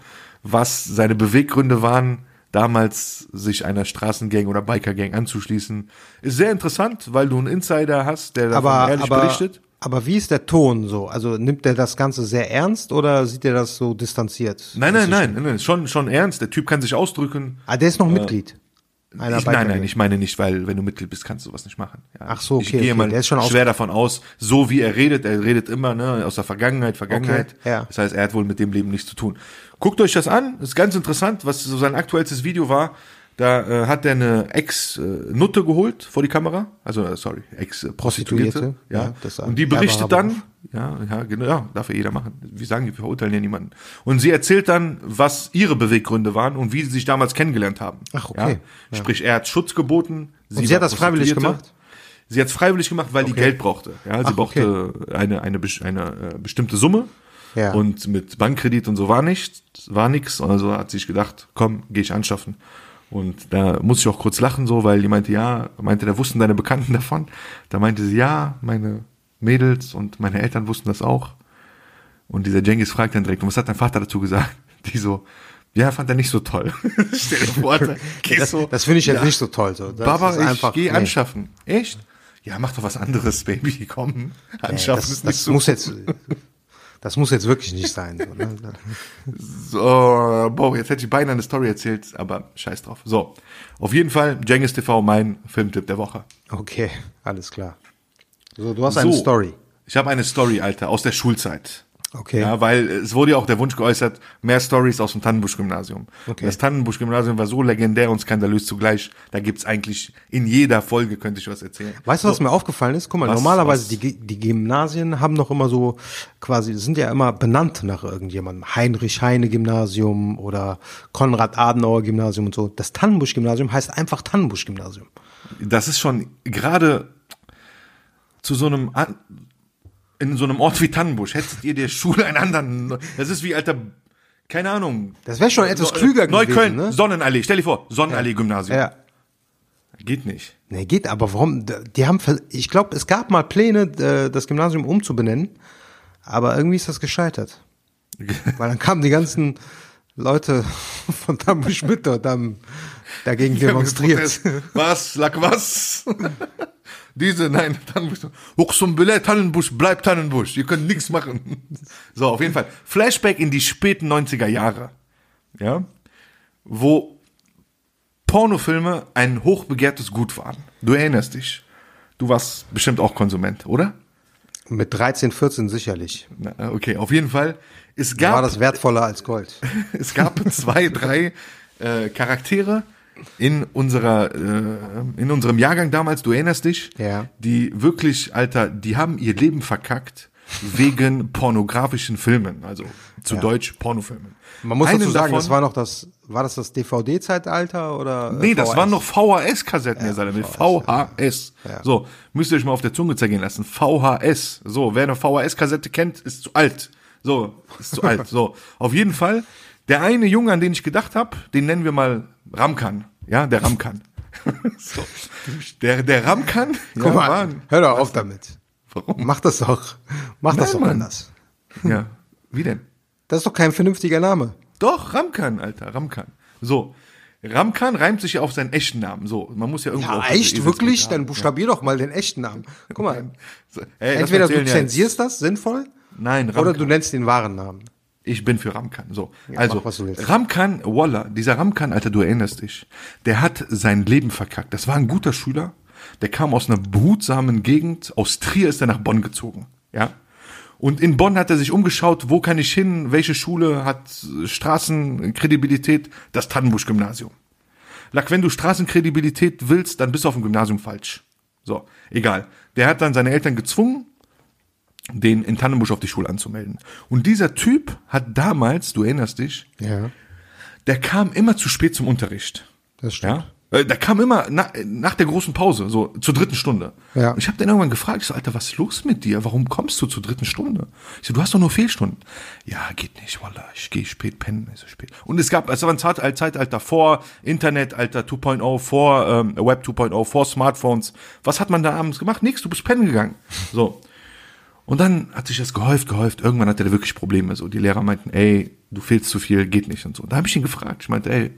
was seine Beweggründe waren, damals sich einer Straßengang oder Bikergang anzuschließen. Ist sehr interessant, weil du einen Insider hast, der davon Aber, ehrlich aber, berichtet. Aber wie ist der Ton so? Also nimmt er das Ganze sehr ernst oder sieht er das so distanziert? Nein, nein, nein, nein, nein, schon, schon ernst. Der Typ kann sich ausdrücken. Ah, der ist noch Mitglied. Einer Ich, nein, nein, ich meine nicht, weil wenn du Mitglied bist, kannst du sowas nicht machen. Ja, Ach so, ich okay, gehe okay, mal der ist schon schwer davon aus, so wie er redet, er redet immer ne, aus der Vergangenheit, Vergangenheit. Okay, ja. Das heißt, er hat wohl mit dem Leben nichts zu tun. Guckt euch das an, ist ganz interessant, was so sein aktuellstes Video war. Da äh, hat er eine Ex-Nutte geholt vor die Kamera, also äh, sorry, Ex-Prostituierte, Prostituierte, ja. ja, das und die berichtet dann, ja, ja, genau, ja, darf ja jeder machen. Wir sagen, wir verurteilen ja niemanden. Und sie erzählt dann, was ihre Beweggründe waren und wie sie sich damals kennengelernt haben. Ach, okay. Ja? Sprich, er hat Schutz geboten. Und sie hat das freiwillig gemacht? Sie hat es freiwillig gemacht, weil die Okay. Geld brauchte. Ja, sie Ach, brauchte eine, eine, besch- eine äh, bestimmte Summe. Ja. Und mit Bankkredit und so war nichts, war nix. Also hat sich gedacht, komm, gehe ich anschaffen. Und da muss ich auch kurz lachen, so, weil die meinte, ja, meinte, da wussten deine Bekannten davon. Da meinte sie, ja, meine Mädels und meine Eltern wussten das auch. Und dieser Jengis fragt dann direkt, und was hat dein Vater dazu gesagt? Die so, ja, fand er nicht so toll. Stell dir vor, da Das, so, das finde ich jetzt ja, nicht so toll. So. Das Baba, ist ich einfach, geh nee. anschaffen. Echt? Ja, mach doch was anderes, Baby. Komm, Nee, anschaffen das, ist das nicht so. muss jetzt, das muss jetzt wirklich nicht sein. So, ne? So, boah, jetzt hätte ich beinahe eine Story erzählt, aber scheiß drauf. So, auf jeden Fall, Jengis TV, mein Filmtipp der Woche. Okay, alles klar. So, du hast eine So, Story. Ich habe eine Story, Alter, aus der Schulzeit. Okay. Ja, weil es wurde ja auch der Wunsch geäußert, mehr Stories aus dem Tannenbusch-Gymnasium. Okay. Das Tannenbusch-Gymnasium war so legendär und skandalös zugleich, da gibt's eigentlich in jeder Folge könnte ich was erzählen. Weißt du, was mir aufgefallen ist? Guck mal, Was- normalerweise was? Die, die Gymnasien haben noch immer so quasi, sind ja immer benannt nach irgendjemandem. Heinrich Heine Gymnasium oder Konrad Adenauer Gymnasium und so. Das Tannenbusch Gymnasium heißt einfach Tannenbusch Gymnasium. Das ist schon gerade zu so einem in so einem Ort wie Tannenbusch hättet ihr der Schule einen anderen. Das ist wie alter, keine Ahnung. Das wäre schon etwas klüger Neukölln, gewesen, ne? Sonnenallee. Stell dir vor, Sonnenallee-Gymnasium. Ja. Geht nicht. Nee, geht, aber warum? Die haben, ver- ich glaube, es gab mal Pläne, äh, das Gymnasium umzubenennen, aber irgendwie ist das gescheitert. Weil dann kamen die ganzen Leute von Tannenbusch mit und haben dagegen demonstriert. Was? Lack was? Diese, nein, Tannenbusch. Huxumbele, Tannenbusch, bleibt Tannenbusch. Ihr könnt nichts machen. So, auf jeden Fall. Flashback in die späten 90er Jahre. Ja. Wo Pornofilme ein hochbegehrtes Gut waren. Du erinnerst dich. Du warst bestimmt auch Konsument, oder? Mit 13, 14 sicherlich. Na, okay, auf jeden Fall. Es War gab das wertvoller als Gold. es gab zwei, drei äh, Charaktere in unserer äh, in unserem Jahrgang damals, du erinnerst dich, Ja. die wirklich, Alter, die haben ihr Leben verkackt wegen pornografischen Filmen, also zu Ja. Deutsch Pornofilmen. Man muss Einen dazu sagen, davon- das war noch das, war das das DVD-Zeitalter oder? äh, Nee, das VHS? waren noch VHS-Kassetten, ihr seid mit VHS. Ja. So, müsst ihr euch mal auf der Zunge zergehen lassen. VHS. So, wer eine VHS-Kassette kennt, ist zu alt. So, ist zu alt. So, auf jeden Fall, der eine Junge, an den ich gedacht habe, den nennen wir mal Ramkan. Ja, der Ramkan. so. Der, der Ramkan, Guck mal, Mann. hör doch auf damit. Warum? Mach das doch. Mach das Nein, doch Mann. anders. Ja, wie denn? Das ist doch kein vernünftiger Name. Doch, Ramkan, Alter, Ramkan. So. Ramkan reimt sich ja auf seinen echten Namen. So, man muss ja irgendwo. Ja, echt? Wirklich? haben. Dann buchstabier doch mal den echten Namen. Guck mal. So, ey, Entweder mal du ja. zensierst das sinnvoll Nein, Ramkan. oder du nennst den wahren Namen. Ich bin für Ramkan. So, Ja, also mach. Ramkan Walla, dieser Ramkan, Alter, du erinnerst dich, der hat sein Leben verkackt. Das war ein guter Schüler. Der kam aus einer behutsamen Gegend. Aus Trier ist er nach Bonn gezogen. Ja. Und in Bonn hat er sich umgeschaut, wo kann ich hin, welche Schule hat Straßenkredibilität? Das Tannenbusch-Gymnasium. Lack, wenn du Straßenkredibilität willst, dann bist du auf dem Gymnasium falsch. So, egal. Der hat dann seine Eltern gezwungen, den in Tannenbusch auf die Schule anzumelden. Und dieser Typ hat damals, du erinnerst dich, Ja, der kam immer zu spät zum Unterricht. das stimmt. Ja? Äh, Der kam immer nach, nach der großen Pause, so zur dritten Stunde. Ja. Und ich habe den irgendwann gefragt, ich so, Alter, was ist los mit dir? Warum kommst du zur dritten Stunde? Ich so, du hast doch nur Fehlstunden. Ja, geht nicht, Wallah, ich gehe spät pennen, ist so spät. Und es gab, es war ein Zeit- Zeitalter vor Internet, Alter 2.0, vor ähm, Web 2.0, vor Smartphones. Was hat man da abends gemacht? Nix, du bist pennen gegangen. So. Und dann hat sich das gehäuft, gehäuft. Irgendwann hatte der wirklich Probleme. So, die Lehrer meinten, ey, du fehlst zu viel, geht nicht und so. Da habe ich ihn gefragt. Ich meinte, ey,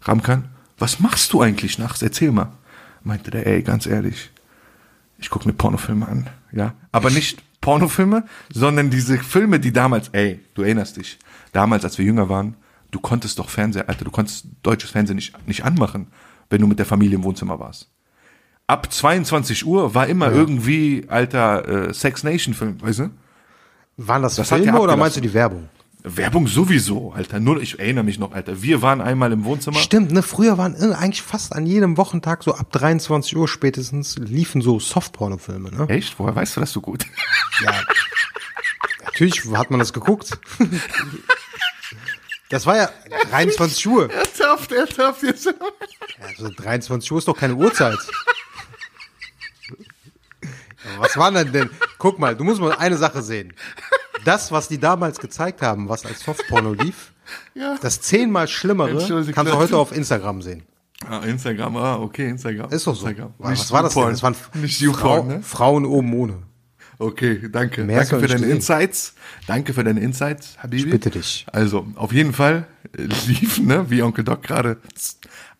Ramkan, was machst du eigentlich nachts? Erzähl mal. Meinte der, ey, ganz ehrlich, ich gucke mir Pornofilme an. Ja. Aber nicht Pornofilme, sondern diese Filme, die damals, ey, du erinnerst dich, damals, als wir jünger waren, du konntest doch Fernseher, Alter, du konntest deutsches Fernsehen nicht, nicht anmachen, wenn du mit der Familie im Wohnzimmer warst. Ab 22 Uhr war immer irgendwie, alter, äh, Sex Nation Film, weißt du? Waren das, Das Filme der oder meinst du die Werbung? Werbung sowieso, Alter. Nur, ich erinnere mich noch, Alter. Wir waren einmal im Wohnzimmer. Stimmt, ne? Früher waren ir- eigentlich fast an jedem Wochentag so ab 23 Uhr spätestens liefen so Softporno-Filme, ne? Echt? Woher weißt du das so gut? Ja. Natürlich hat man das geguckt. Das war ja 23 Uhr. Er tapft, er tapft jetzt. Also 23 Uhr ist doch keine Uhrzeit. Was war denn denn? Guck mal, du musst mal eine Sache sehen. Das, was die damals gezeigt haben, was als Softporno lief, Ja. das zehnmal Schlimmere kannst du heute auf Instagram sehen. Ah, Instagram, ah, okay, Instagram. Ist doch so. Instagram. Was Nicht war das denn? Das waren Nicht Frau, ne? Frauen oben ohne. Okay, danke. Mehr hast danke für deine. Insights. Danke für deine Insights, Habibi. Ich bitte dich. Also, auf jeden Fall äh, lief, ne, wie Onkel Doc gerade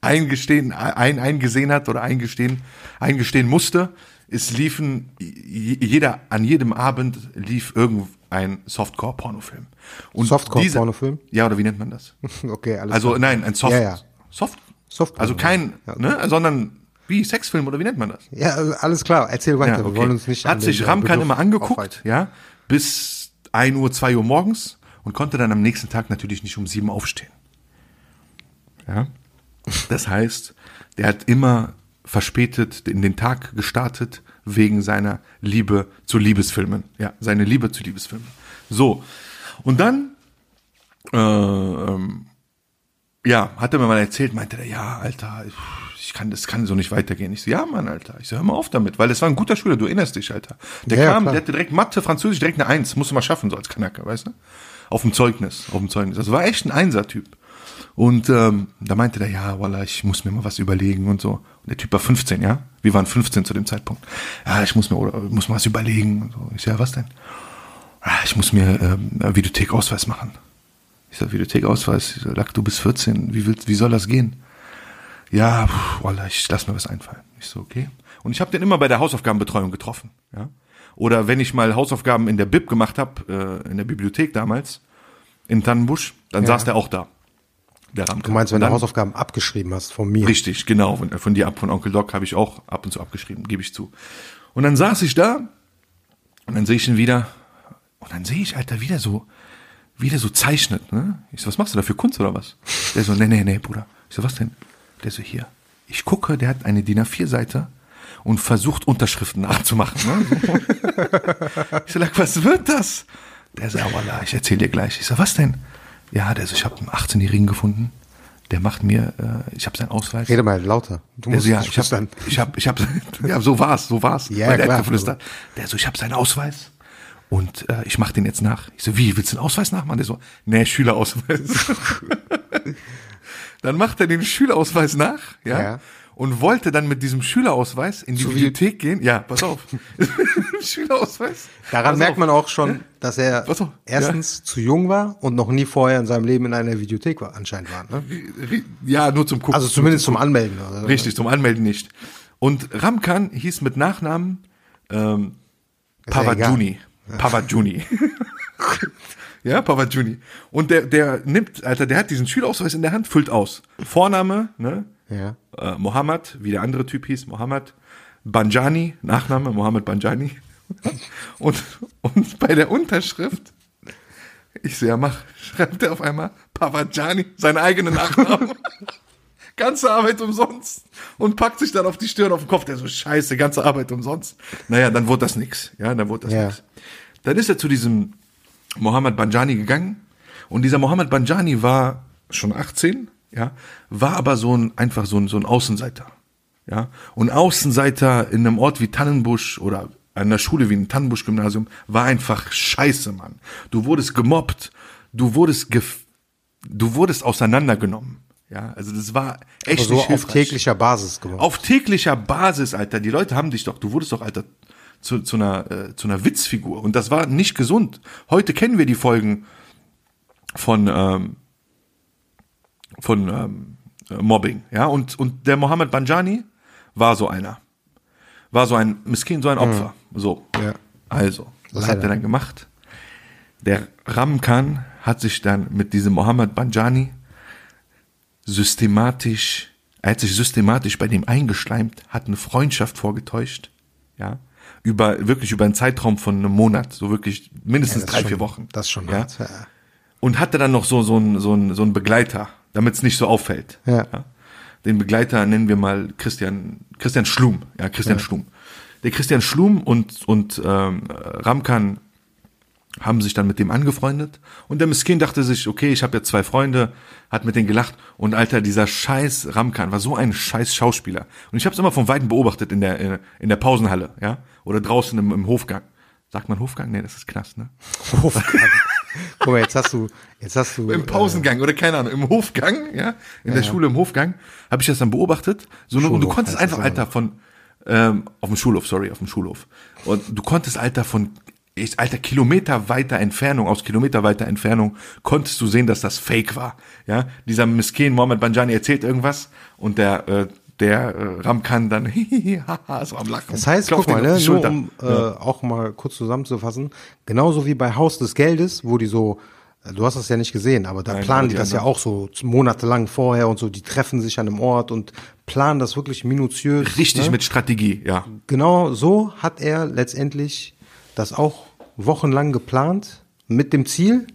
eingestehen, ein, eingesehen hat oder eingestehen, eingestehen musste, es liefen, jeder, an jedem Abend lief irgendein Softcore-Pornofilm. Und Softcore-Pornofilm? diese- Ja, oder wie nennt man das? Okay, alles Also, klar. nein, ein Soft, Ja, ja. Soft, Softporno. also kein, Ja. ne, sondern wie Sexfilm oder wie nennt man das? Ja, alles klar. Erzähl weiter. Ja, Wir wollen uns nicht Hat sich äh, Ramkan immer angeguckt, ja, bis 1 Uhr, 2 Uhr morgens und konnte dann am nächsten Tag natürlich nicht um 7 aufstehen. Ja. Das heißt, der hat immer verspätet in den Tag gestartet wegen seiner Liebe zu Liebesfilmen. Ja, seine Liebe zu Liebesfilmen. So. Und dann, äh, ähm, ja, hat er mir mal erzählt, meinte er, ja, Alter, ich kann, das kann so nicht weitergehen. Ich so, ja, Mann, Alter. Ich so, hör mal auf damit, weil das war ein guter Schüler, du erinnerst dich, Alter. Der Ja, kam, klar. der hatte direkt Mathe, Französisch, direkt eine Eins, musst du mal schaffen, so als Kanacker, weißt du? Auf dem Zeugnis, auf dem Zeugnis. Also war echt ein Einser-Typ. Und ähm, da meinte der, ja, Wallah, ich muss mir mal was überlegen und so. Und der Typ war 15, ja? Wir waren 15 zu dem Zeitpunkt. Ja, ich muss mir, oder, muss mal was überlegen. Und so. Ich so, ja, was denn? Ja, ich muss mir ähm, einen Videothekausweis machen. Ich so, Videothekausweis? Ich so, Lack, du bist 14, wie, willst, wie soll das gehen? Ja, pff, Wallah, ich lass mir was einfallen. Ich so, okay. Und ich habe den immer bei der Hausaufgabenbetreuung getroffen, ja. Oder wenn ich mal Hausaufgaben in der Bib gemacht habe, äh, in der Bibliothek damals, in Tannenbusch, dann Ja. saß der auch da. Der Ramke. Du meinst, wenn du Hausaufgaben abgeschrieben hast von mir. Richtig, genau. Von, von dir ab, von Onkel Doc habe ich auch ab und zu abgeschrieben, gebe ich zu. Und dann saß ich da und dann sehe ich ihn wieder und dann sehe ich, Alter, wieder so, wieder so zeichnet, ne? Ich so, was machst du da für Kunst oder was? Der so, nee, nee, nee, Bruder. Ich so, was denn? Der so, hier. Ich gucke, der hat eine DIN A4-Seite und versucht Unterschriften nachzumachen. Ne? ich so, Lack, was wird das? Der so, wallah, ich erzähl dir gleich. Ich so, was denn? Ja, der so, ich habe einen 18-Jährigen gefunden. Der macht mir, äh, ich habe seinen Ausweis. Rede mal lauter. Du Der musst so, ja, nicht ich hab, flüstern. ich hab, ich hab, ja, so war's, so war's. Ja, Weil der klar. hat. Der so, ich hab seinen Ausweis und äh, ich mach den jetzt nach. Ich so, wie, willst du einen Ausweis nachmachen? Der so, nee, Schülerausweis. dann macht er den Schülerausweis nach, ja, Ja. Und wollte dann mit diesem Schülerausweis in die wie- Bibliothek gehen. Ja, pass auf. Schülerausweis. Daran Pass merkt auf. man auch schon, dass er erstens zu jung war und noch nie vorher in seinem Leben in einer Videothek war, anscheinend war. Ne? Ja, nur zum Gucken. Also zumindest zum Anmelden. Oder? Richtig, zum Anmelden nicht. Und Ramkan hieß mit Nachnamen ähm, Ist ja Pavajuni. Pavajuni. ja, Pavajuni. Und der, der nimmt, Alter, der hat diesen Schülerausweis in der Hand, füllt aus. Vorname, ne? Ja. Äh, Mohammed, wie der andere Typ hieß, Mohammed Banjani, Nachname Mohammed Banjani. und, und bei der Unterschrift, ich sehe, ja, mach, schreibt er auf einmal Pavajani, seinen eigenen Nachnamen. ganze Arbeit umsonst und packt sich dann auf die Stirn auf den Kopf. Der so, scheiße, ganze Arbeit umsonst. Naja, dann wurde das nix. Ja, dann wurde das Ja. nix. Dann ist er zu diesem Mohammed Banjani gegangen und dieser Mohammed Banjani war schon 18, ja, war aber so ein, einfach so ein, so ein Außenseiter. Ja, und Außenseiter in einem Ort wie Tannenbusch oder an einer Schule wie ein Tannenbusch-Gymnasium war einfach scheiße, Mann. Du wurdest gemobbt, du wurdest gef du wurdest auseinandergenommen. Ja, also das war echt Also nicht auf täglicher Basis gemacht. Auf täglicher Basis, Alter. Die Leute haben dich doch, du wurdest doch, Alter, zu, zu, einer, äh, zu einer Witzfigur. Und das war nicht gesund. Heute kennen wir die Folgen von, ähm, von ähm, äh, Mobbing. Ja, und, und der Mohammed Banjani war so einer. War so ein Miskin, so ein Opfer. So. Ja. Also, was Leider. hat er dann gemacht? Der Ramkan hat sich dann mit diesem Mohammed Banjani systematisch, er hat sich systematisch bei dem eingeschleimt, hat eine Freundschaft vorgetäuscht, ja, über, wirklich über einen Zeitraum von einem Monat, so wirklich mindestens ist drei, schon- vier Wochen. Das schon ja. hart. Ja. Und hatte dann noch so, so einen so einen so einen Begleiter, damit es nicht so auffällt. Ja. Den Begleiter nennen wir mal Christian, Christian Schlum, ja, Christian Schlum. Der Christian Schlum und, und ähm, Ramkan haben sich dann mit dem angefreundet und der Miskin dachte sich, okay, ich habe jetzt zwei Freunde, hat mit denen gelacht und Alter, dieser scheiß Ramkan war so ein scheiß Schauspieler und ich habe es immer von weitem beobachtet in der in, in der Pausenhalle, ja, oder draußen im, im Hofgang. Sagt man Hofgang? Nee, das ist Knast, ne? Hofgang. Guck mal, jetzt hast du, jetzt hast du. Im Pausengang oder keine Ahnung, im Hofgang, ja, in der Schule im Hofgang, habe ich das dann beobachtet. So, und du Schulhof konntest einfach, Alter, von, ähm, auf dem Schulhof, sorry, auf dem Schulhof. Und du konntest, Alter, von, ich, Alter, Kilometer weiter Entfernung, aus Kilometer weiter Entfernung, konntest du sehen, dass das Fake war. Ja, dieser Miskin Mohammed Banjani erzählt irgendwas und der, äh, der äh, Ramkan dann so am Lachen. Das heißt, guck mal, ne, nur um äh, auch mal kurz zusammenzufassen, genauso wie bei Haus des Geldes, wo die so, du hast das ja nicht gesehen, aber da Nein, planen die das ja auch so monatelang vorher und so, die treffen sich an einem Ort und planen das wirklich minutiös. Richtig ne? mit Strategie, ja. Genau so hat er letztendlich das auch wochenlang geplant Mit dem Ziel?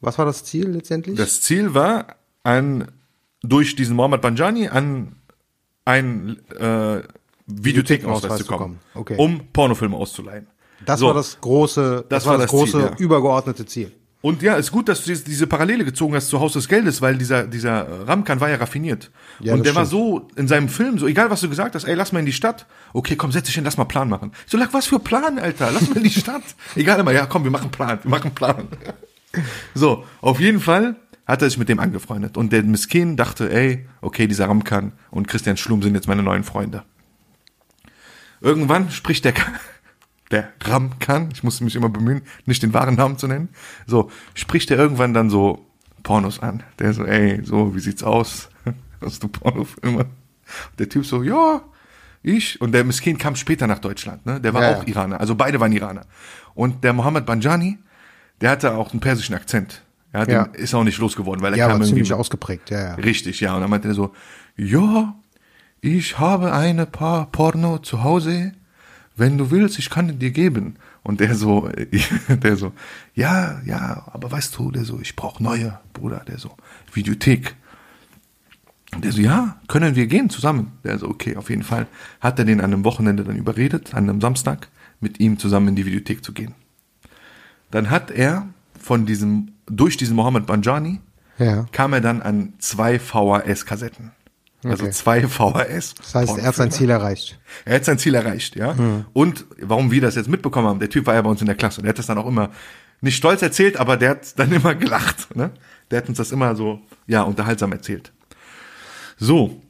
Was war das Ziel letztendlich? Das Ziel war, an, durch diesen Mohammed Banjani an einen äh, Videothekenausweis zu kommen, Okay. um Pornofilme auszuleihen. das So. war das große, das, Das war war das, große Ziel, ja. übergeordnete Ziel. Und ja, ist gut, dass du diese- Parallele gezogen hast zu Haus des Geldes, weil dieser, dieser Ramkan war ja raffiniert. Ja, und der war stimmt. so in seinem Film, so egal was du gesagt hast, ey, lass mal in die Stadt. Okay, komm, setz dich hin, lass mal Plan machen. Ich so, lag, was für Plan, Alter? Lass mal in die Stadt. egal immer, ja, komm, wir machen Plan, wir machen Plan. so, auf jeden Fall hat er sich mit dem angefreundet. Und der Miskin dachte, ey, okay, dieser Ramkan und Christian Schlum sind jetzt meine neuen Freunde. Irgendwann spricht der, der Ramkan, ich musste mich immer bemühen, nicht den wahren Namen zu nennen, so, spricht er irgendwann dann so Pornos an. Der so, ey, so, wie sieht's aus? Hast du Pornofilme? Der Typ so, ja, ich. Und der Miskin kam später nach Deutschland, ne? Der war Ja, auch. Iraner, also beide waren Iraner. Und der Mohammed Banjani, der hatte auch einen persischen Akzent. Ja, Ja. ist auch nicht losgeworden, weil er Ja, kam aber irgendwie ziemlich ausgeprägt, ja, ja. Richtig, ja. Und dann meinte er so, ja, ich habe eine paar Porno zu Hause. Wenn du willst, ich kann dir geben. Und der so, der so, ja, ja, aber weißt du, der so, ich brauche neue, Bruder, der so, Videothek. Und der so, ja, können wir gehen zusammen? Der so, okay, auf jeden Fall. Hat er den an einem Wochenende dann überredet, an einem Samstag, mit ihm zusammen in die Videothek zu gehen. Dann hat er von diesem, durch diesen Mohammed Banjani, Ja. kam er dann an zwei VHS-Kassetten. Also Okay. zwei VHS. Das heißt, er hat sein Ziel erreicht. Er hat sein Ziel erreicht, ja. Und warum wir das jetzt mitbekommen haben, der Typ war ja bei uns in der Klasse. Der hat das dann auch immer nicht stolz erzählt, aber der hat dann immer gelacht. Ne? Der hat uns das immer so, ja, unterhaltsam erzählt. So,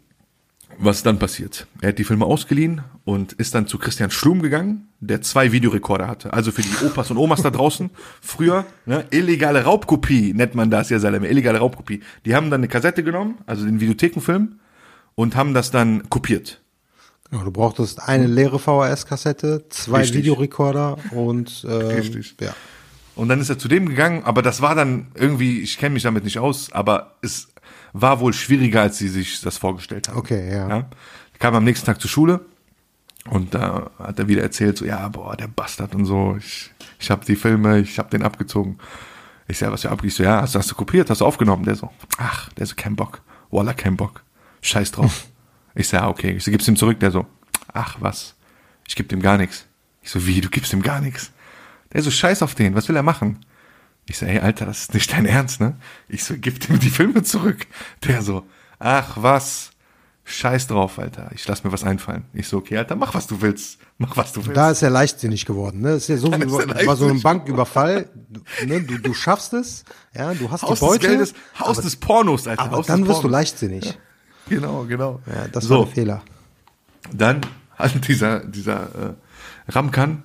was ist dann passiert? Er hat die Filme ausgeliehen und ist dann zu Christian Schlum gegangen, der zwei Videorekorder hatte. Also für die Opas und Omas da draußen. Früher, ne, illegale Raubkopie nennt man das ja, Salem, illegale Raubkopie. Die haben dann eine Kassette genommen, also den Videothekenfilm, und haben das dann kopiert. Ja, du brauchtest eine leere VHS-Kassette, zwei Richtig. Videorekorder und ähm, Richtig. ja. Und dann ist er zu dem gegangen, aber das war dann irgendwie, ich kenne mich damit nicht aus, aber es war wohl schwieriger, als sie sich das vorgestellt haben. Okay, ja. ja. Kam am nächsten Tag zur Schule und da hat er wieder erzählt, so, ja, boah, der Bastard und so, ich, ich habe die Filme, ich habe den abgezogen. Ich sag, was für abgibst du? Ja, hast, du- hast du kopiert, hast du aufgenommen? Der so, ach, der so, kein Bock. Walla, kein Bock. Scheiß drauf. ich sag, okay. Ich so, gib's ihm zurück. Der so, ach, was? Ich geb dem gar nichts. Ich so, wie, du gibst ihm gar nichts? Der so, scheiß auf den, was will er machen? Ich so, ey, Alter, das ist nicht dein Ernst, ne? Ich so, gib ihm die Filme zurück. Der so, ach, was? Scheiß drauf, Alter. Ich lass mir was einfallen. Ich so, okay, Alter, mach was du willst. Mach was du willst. Da ist er leichtsinnig geworden. Ne? Das ist ja so Dann wie bei so einem. Banküberfall. Du, ne? du, du schaffst es, ja, du hast Haus die Beute, des Geldes, Haus aber, des Pornos, Alter. aber Haus dann wirst du leichtsinnig. Genau, genau. Ja, das so, war ein Fehler. Dann hat dieser, dieser äh, Ramkan,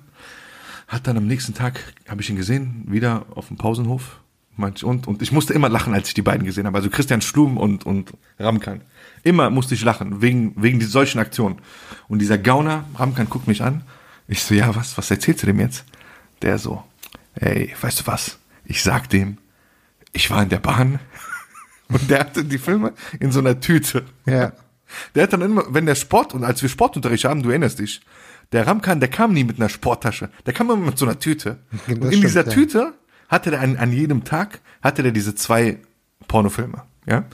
hat dann am nächsten Tag, habe ich ihn gesehen, wieder auf dem Pausenhof. Meinte ich, Und, und ich musste immer lachen, als ich die beiden gesehen habe. Also Christian Schlum und, und Ramkan. Immer musste ich lachen, wegen, wegen dieser solchen Aktionen. Und dieser Gauner, Ramkan, guckt mich an. Ich so, ja, was, was erzählst du dem jetzt? Der so, ey, weißt du was? Ich sag dem, ich war in der Bahn und der hatte die Filme in so einer Tüte. Ja. Der hat dann immer, wenn der Sport, und als wir Sportunterricht haben, du erinnerst dich, der Ramkan, der kam nie mit einer Sporttasche, der kam immer mit so einer Tüte. Das und in dieser ja. Tüte hatte der an, an jedem Tag, hatte der diese zwei Pornofilme, ja.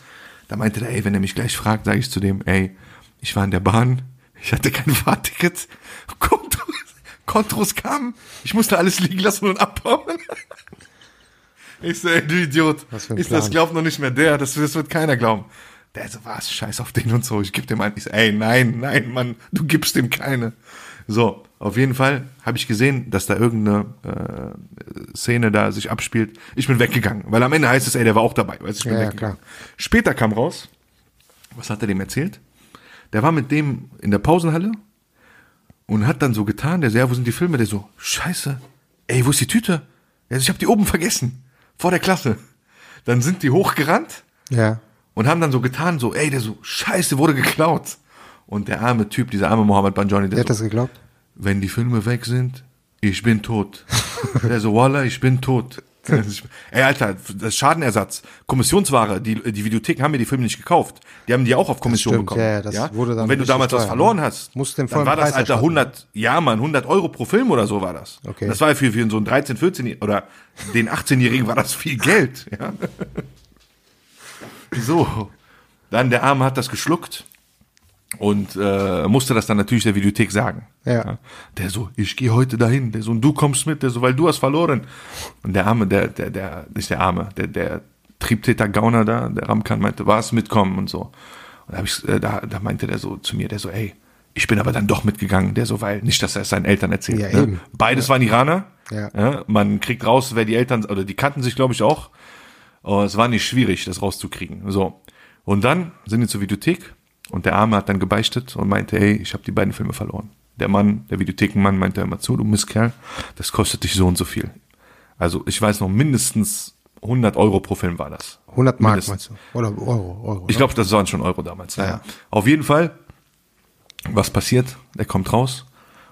Da meinte der, ey, wenn er mich gleich fragt, sage ich zu dem, ey, ich war in der Bahn, ich hatte kein Fahrticket, Kontros, Kontros kamen, ich musste alles liegen lassen und abbauen. Ich so, ey, du Idiot. Was für ein ich so, das glaubt noch nicht mehr der, das, das wird keiner glauben. Der so, was, scheiß auf den und so, ich geb dem einen. Ich so, ey, nein, nein, Mann, du gibst dem keine. So, auf jeden Fall habe ich gesehen, dass da irgendeine äh, Szene da sich abspielt. Ich bin weggegangen, weil am Ende heißt es, ey, der war auch dabei. Weißt, du, ich bin Ja, ja, weggegangen. Später kam raus, was hat er dem erzählt? Der war mit dem in der Pausenhalle und hat dann so getan, der so, ja, wo sind die Filme? Der so, scheiße, ey, wo ist die Tüte? So, ich habe die oben vergessen, vor der Klasse. Dann sind die hochgerannt Ja. und haben dann so getan, so, ey, der so, scheiße, wurde geklaut. Und der arme Typ, dieser arme Mohammed Banjani, der Wer hat so, das geglaubt? wenn die Filme weg sind, ich bin tot. der so, Wallah, ich bin tot. Ey, Alter, das Schadenersatz, Kommissionsware, die, die Videotheken haben mir die Filme nicht gekauft. Die haben die auch auf Kommission stimmt, bekommen. ja, ja, das wurde dann Und wenn du damals was teuer, verloren ne? hast, Musst den dann war das, Preis Alter, erstatten. 100, ja, Mann, 100 Euro pro Film oder so war das. Okay. Das war für, für so einen 13, 14 oder den 18-Jährigen war das viel Geld, ja. So. Dann der Arme hat das geschluckt und äh, musste das dann natürlich der Videothek sagen. Ja. Der so, ich gehe heute dahin. Der so, und du kommst mit. Der so, weil du hast verloren. Und der Arme, der, der, der, nicht der Arme, der, der Triebtäter Gauner da, der Ramkan meinte, was mitkommen und so. Und da, hab ich, äh, da, da meinte der so zu mir, der so, ey, ich bin aber dann doch mitgegangen. Der so, weil nicht, dass er es seinen Eltern erzählt. Ja, ne? Beides waren Iraner. Ja. man kriegt raus, wer die Eltern, oder die kannten sich, glaube ich, auch. Aber es war nicht schwierig, das rauszukriegen. So. Und dann sind die zur Videothek und der Arme hat dann gebeichtet und meinte, hey, ich habe die beiden Filme verloren. Der Mann, der Videothekenmann meinte immer zu, du Mistkerl, das kostet dich so und so viel. Also ich weiß noch, mindestens 100 Euro pro Film war das. 100 Mark Mindestens. meinst du? Oder Euro, Euro. Ich glaube, das waren schon Euro damals. Ja. Ja. Auf jeden Fall, was passiert? Der kommt raus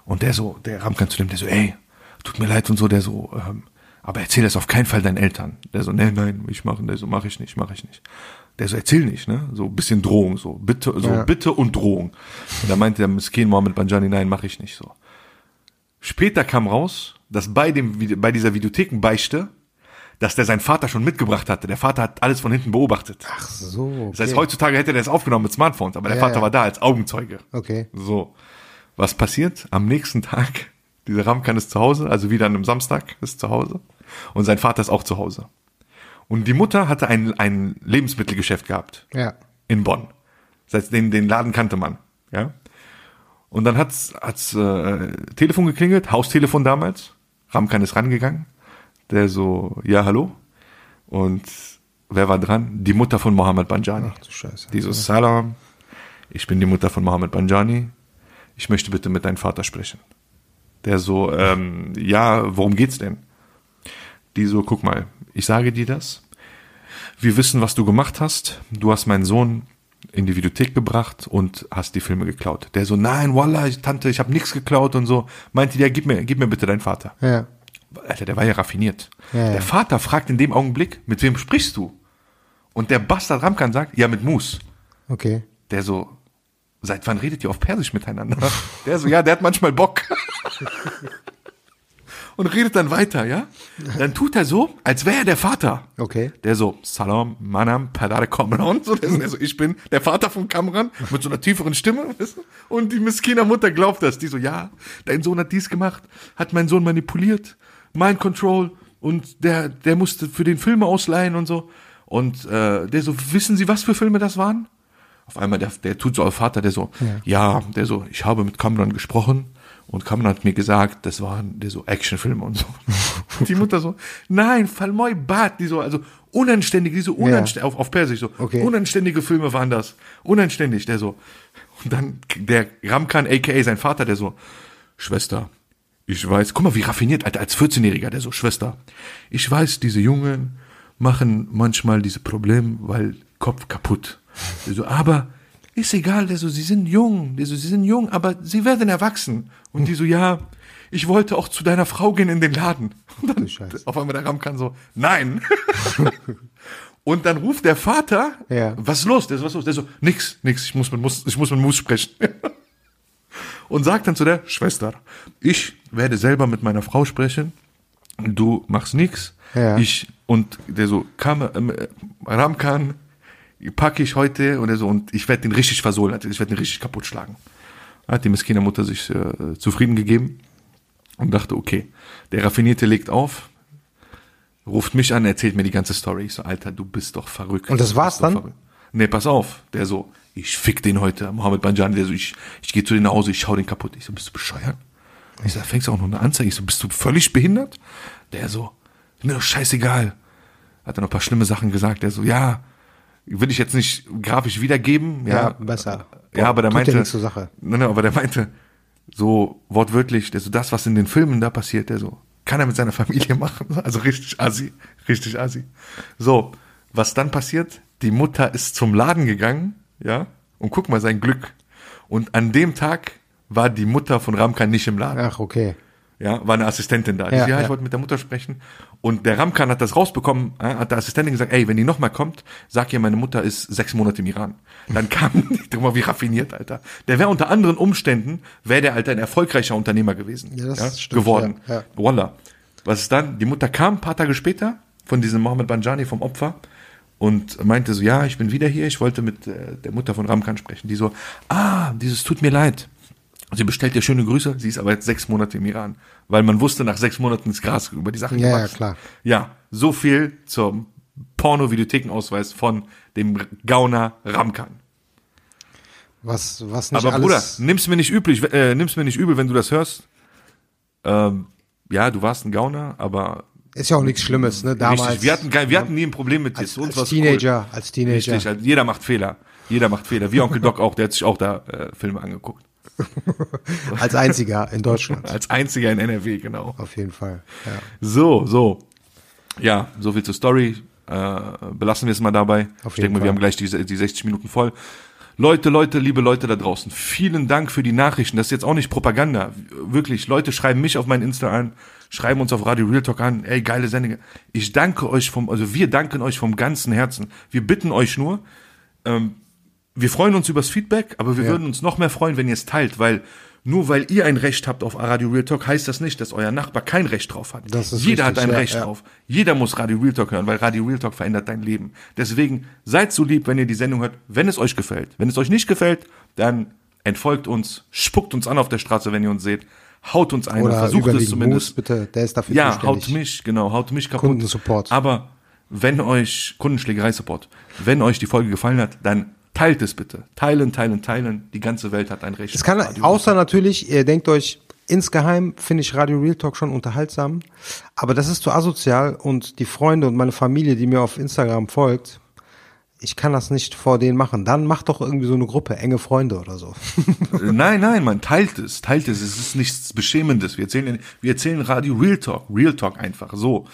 und der so, der Ramkan zu dem, der so, ey, tut mir leid und so, der so, ähm, aber erzähl das auf keinen Fall deinen Eltern. Der so, nein, nein, ich mache, der so, mach ich nicht, mach ich nicht. Der so, erzähl nicht, ne? So ein bisschen Drohung, so bitte, so Ja. bitte und Drohung. Und da meinte der Miskin Mohammed Banjani, nein, mache ich nicht so. Später kam raus, dass bei dem, bei dieser Videothekenbeichte, dass der seinen Vater schon mitgebracht hatte. Der Vater hat alles von hinten beobachtet. Ach so. Okay. Das heißt, heutzutage hätte der es aufgenommen mit Smartphones, aber der Ja, Vater ja. war da als Augenzeuge. Okay. So. Was passiert? Am nächsten Tag, dieser Ramkan ist zu Hause, also wieder an einem Samstag ist zu Hause. Und sein Vater ist auch zu Hause. Und die Mutter hatte ein, ein Lebensmittelgeschäft gehabt Ja. in Bonn. Das heißt, den, den Laden kannte man. Ja. Und dann hat's, hat's äh, Telefon geklingelt, Haustelefon damals. Ramkan ist rangegangen. Der so, ja, hallo. Und wer war dran? Die Mutter von Mohammed Banjani. Ach du Scheiße. Die so, Salam, ich bin die Mutter von Mohammed Banjani. Ich möchte bitte mit deinem Vater sprechen. Der so, ähm, ja, worum geht's denn? Die so, guck mal, ich sage dir das. Wir wissen, was du gemacht hast. Du hast meinen Sohn in die Videothek gebracht und hast die Filme geklaut. Der so, nein, Wallah, Tante, ich habe nichts geklaut und so. Meinte der, gib mir, gib mir bitte deinen Vater. Ja. Alter, der war ja raffiniert. Ja, ja. Der Vater fragt in dem Augenblick, mit wem sprichst du? Und der Bastard Ramkan sagt, ja, mit Mus. Okay. Der so, seit wann redet ihr auf Persisch miteinander? Der so, ja, der hat manchmal Bock. Und redet dann weiter, ja? Dann tut er so, als wäre er der Vater. Okay. Der so, Salam, Manam, Padare Kamran. So, der, so, ich bin der Vater von Kamran mit so einer tieferen Stimme. weißt du? Und die Miskina Mutter glaubt das. Die so, ja, dein Sohn hat dies gemacht, hat meinen Sohn manipuliert, Mind Control und der, der musste für den Filme ausleihen und so. Und äh, der so, wissen Sie, was für Filme das waren? Auf einmal, der, der tut so auf Vater, der so, ja. der so, ich habe mit Kamran gesprochen und Kamran hat mir gesagt, das waren so Actionfilme und so. Und die Mutter so, nein, Falmoy Bad, die so, also unanständige, diese unanständige, auf, auf Persisch so, Okay. unanständige Filme waren das. Unanständig, der so. Und dann der Ramkan, aka sein Vater, der so, Schwester, ich weiß, guck mal, wie raffiniert, Alter, als 14-Jähriger, der so, Schwester, ich weiß, diese Jungen machen manchmal diese Probleme, weil Kopf kaputt. Der so, aber ist egal, der so, sie sind jung, der so, sie sind jung, aber sie werden erwachsen. Und die so, ja, ich wollte auch zu deiner Frau gehen in den Laden. Und dann Scheiße. auf einmal der Ramkan so, nein. Und dann ruft der Vater, Ja. was ist los? Der so, was ist los? Der so, nix, nix, ich muss mit Mus, ich muss mit Mus sprechen. Und sagt dann zu der Schwester, ich werde selber mit meiner Frau sprechen, du machst nix. Ja. Ich, und der so, kam, ähm, äh, Ramkan, packe ich heute und er so, und ich werde den richtig versohlen, also ich werde den richtig kaputt schlagen. Hat die Miskina Mutter sich äh, zufrieden gegeben und dachte, okay, der Raffinierte legt auf, ruft mich an, erzählt mir die ganze Story. Ich so, Alter, du bist doch verrückt. Und das war's dann? verrückt. Nee, pass auf. Der so, ich fick den heute. Mohammed Banjani, der so, ich, ich gehe zu dir nach Hause, ich schau den kaputt. Ich so, bist du bescheuert? Ich so, da fängst du auch noch eine Anzeige. Ich so, bist du völlig behindert? Der so, mir doch scheißegal. Hat dann noch ein paar schlimme Sachen gesagt. Der so, ja, will ich jetzt nicht grafisch wiedergeben. Ja, Ja, besser. Ja, aber der ja meinte, zur Sache. Nein, nein, aber der meinte so wortwörtlich, der so das, was in den Filmen da passiert, der so kann er mit seiner Familie machen. Also richtig assi, richtig assi. So, was dann passiert? Die Mutter ist zum Laden gegangen, ja, und guck mal sein Glück. Und an dem Tag war die Mutter von Ramkan nicht im Laden. Ach, okay. Ja, war eine Assistentin da. Die Ja, so, ja, ich ja. wollte mit der Mutter sprechen. Und der Ramkan hat das rausbekommen, hat der Assistentin gesagt, ey, wenn die nochmal kommt, sag ihr, meine Mutter ist sechs Monate im Iran. Dann kam, guck mal, wie raffiniert, Alter. Der wäre unter anderen Umständen, wäre der, Alter, ein erfolgreicher Unternehmer gewesen. Ja, das stimmt, Geworden. ja, ja. Wallah. Was ist dann? Die Mutter kam ein paar Tage später von diesem Mohammed Banjani vom Opfer und meinte so, ja, ich bin wieder hier, ich wollte mit äh, der Mutter von Ramkan sprechen. Die so, ah, dieses tut mir leid. Sie bestellt dir schöne Grüße, sie ist aber jetzt sechs Monate im Iran, weil man wusste, nach sechs Monaten ist Gras über die Sachen Ja, ja, gewachsen. klar. Ja, so viel zum Porno-Videothekenausweis von dem Gauner Ramkan. Was, was nicht Aber. Bruder, nimm's mir nicht üblich, äh, nimm's mir nicht übel, wenn du das hörst. Ähm, ja, du warst ein Gauner, aber ist ja auch nichts Schlimmes, ne? Damals. richtig, wir hatten, kein, wir hatten nie ein Problem mit dir. als, als Teenager, als. Teenager. Richtig, also jeder macht Fehler. Jeder macht Fehler. Wie Onkel Doc auch, der hat sich auch da äh, Filme angeguckt. Als einziger in Deutschland. Als einziger in NRW, genau. Auf jeden Fall. Ja. So, so. Ja, so viel zur Story. Äh, belassen wir es mal dabei. Auf ich denke mal, wir haben gleich die, die 60 Minuten voll. Leute, Leute, liebe Leute da draußen, vielen Dank für die Nachrichten. Das ist jetzt auch nicht Propaganda. Wirklich, Leute schreiben mich auf mein Insta an, schreiben uns auf Radio Real Talk an. Ey, geile Sendung. Ich danke euch vom, also wir danken euch vom ganzen Herzen. Wir bitten euch nur, ähm, wir freuen uns übers Feedback, aber wir Ja. würden uns noch mehr freuen, wenn ihr es teilt, weil nur weil ihr ein Recht habt auf Radio Real Talk, heißt das nicht, dass euer Nachbar kein Recht drauf hat. Jeder richtig, hat ein ja, Recht ja. drauf. Jeder muss Radio Real Talk hören, weil Radio Real Talk verändert dein Leben. Deswegen seid so lieb, wenn ihr die Sendung hört, wenn es euch gefällt. Wenn es euch nicht gefällt, dann entfolgt uns, spuckt uns an auf der Straße, wenn ihr uns seht, haut uns ein, Oder versucht es zumindest. Moose, bitte, der ist dafür Ja, haut zuständig. mich, genau, haut mich kaputt. Kundensupport. Aber wenn euch, Kundenschlägerei-Support, wenn euch die Folge gefallen hat, dann teilt es bitte. Teilen, teilen, teilen. Die ganze Welt hat ein Recht. Es kann, Radio. außer natürlich, ihr denkt euch, insgeheim finde ich Radio Real Talk schon unterhaltsam, aber das ist zu asozial und die Freunde und meine Familie, die mir auf Instagram folgt, ich kann das nicht vor denen machen. Dann macht doch irgendwie so eine Gruppe, enge Freunde oder so. Nein, nein, man teilt es, teilt es. Es ist nichts Beschämendes. Wir erzählen, wir erzählen Radio Real Talk, Real Talk einfach so.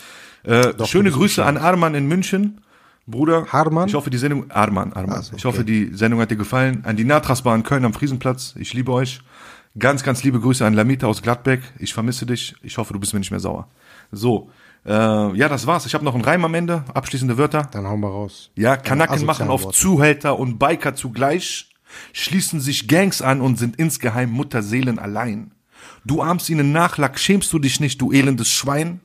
Äh, schöne Grüße an Arman in München, Bruder. Harman? Ich hoffe, die Sendung Arman, Arman. Ach so, Ich hoffe, die Sendung hat dir gefallen. An die Natrasbar in Köln am Friesenplatz. Ich liebe euch. Ganz, ganz liebe Grüße an Lamita aus Gladbeck. Ich vermisse dich. Ich hoffe, du bist mir nicht mehr sauer. So. Äh, ja, das war's. Ich habe noch einen Reim am Ende. Abschließende Wörter. Dann hauen wir raus. Ja, Kanaken machen auf Worte. Zuhälter und Biker zugleich, schließen sich Gangs an und sind insgeheim Mutterseelen allein. Du ahmst ihnen Nachlack, schämst du dich nicht, du elendes Schwein?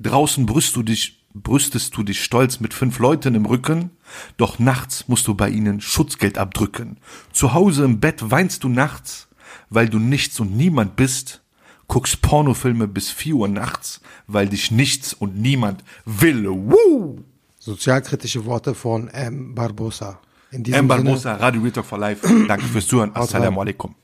Draußen brüst du dich, brüstest du dich stolz mit fünf Leuten im Rücken, doch nachts musst du bei ihnen Schutzgeld abdrücken. Zu Hause im Bett weinst du nachts, weil du nichts und niemand bist, guckst Pornofilme bis vier Uhr nachts, weil dich nichts und niemand will. Woo! Sozialkritische Worte von M. Barbosa. M. Barbosa, Radio Real Talk for Life. Danke fürs Zuhören. Assalamu alaikum.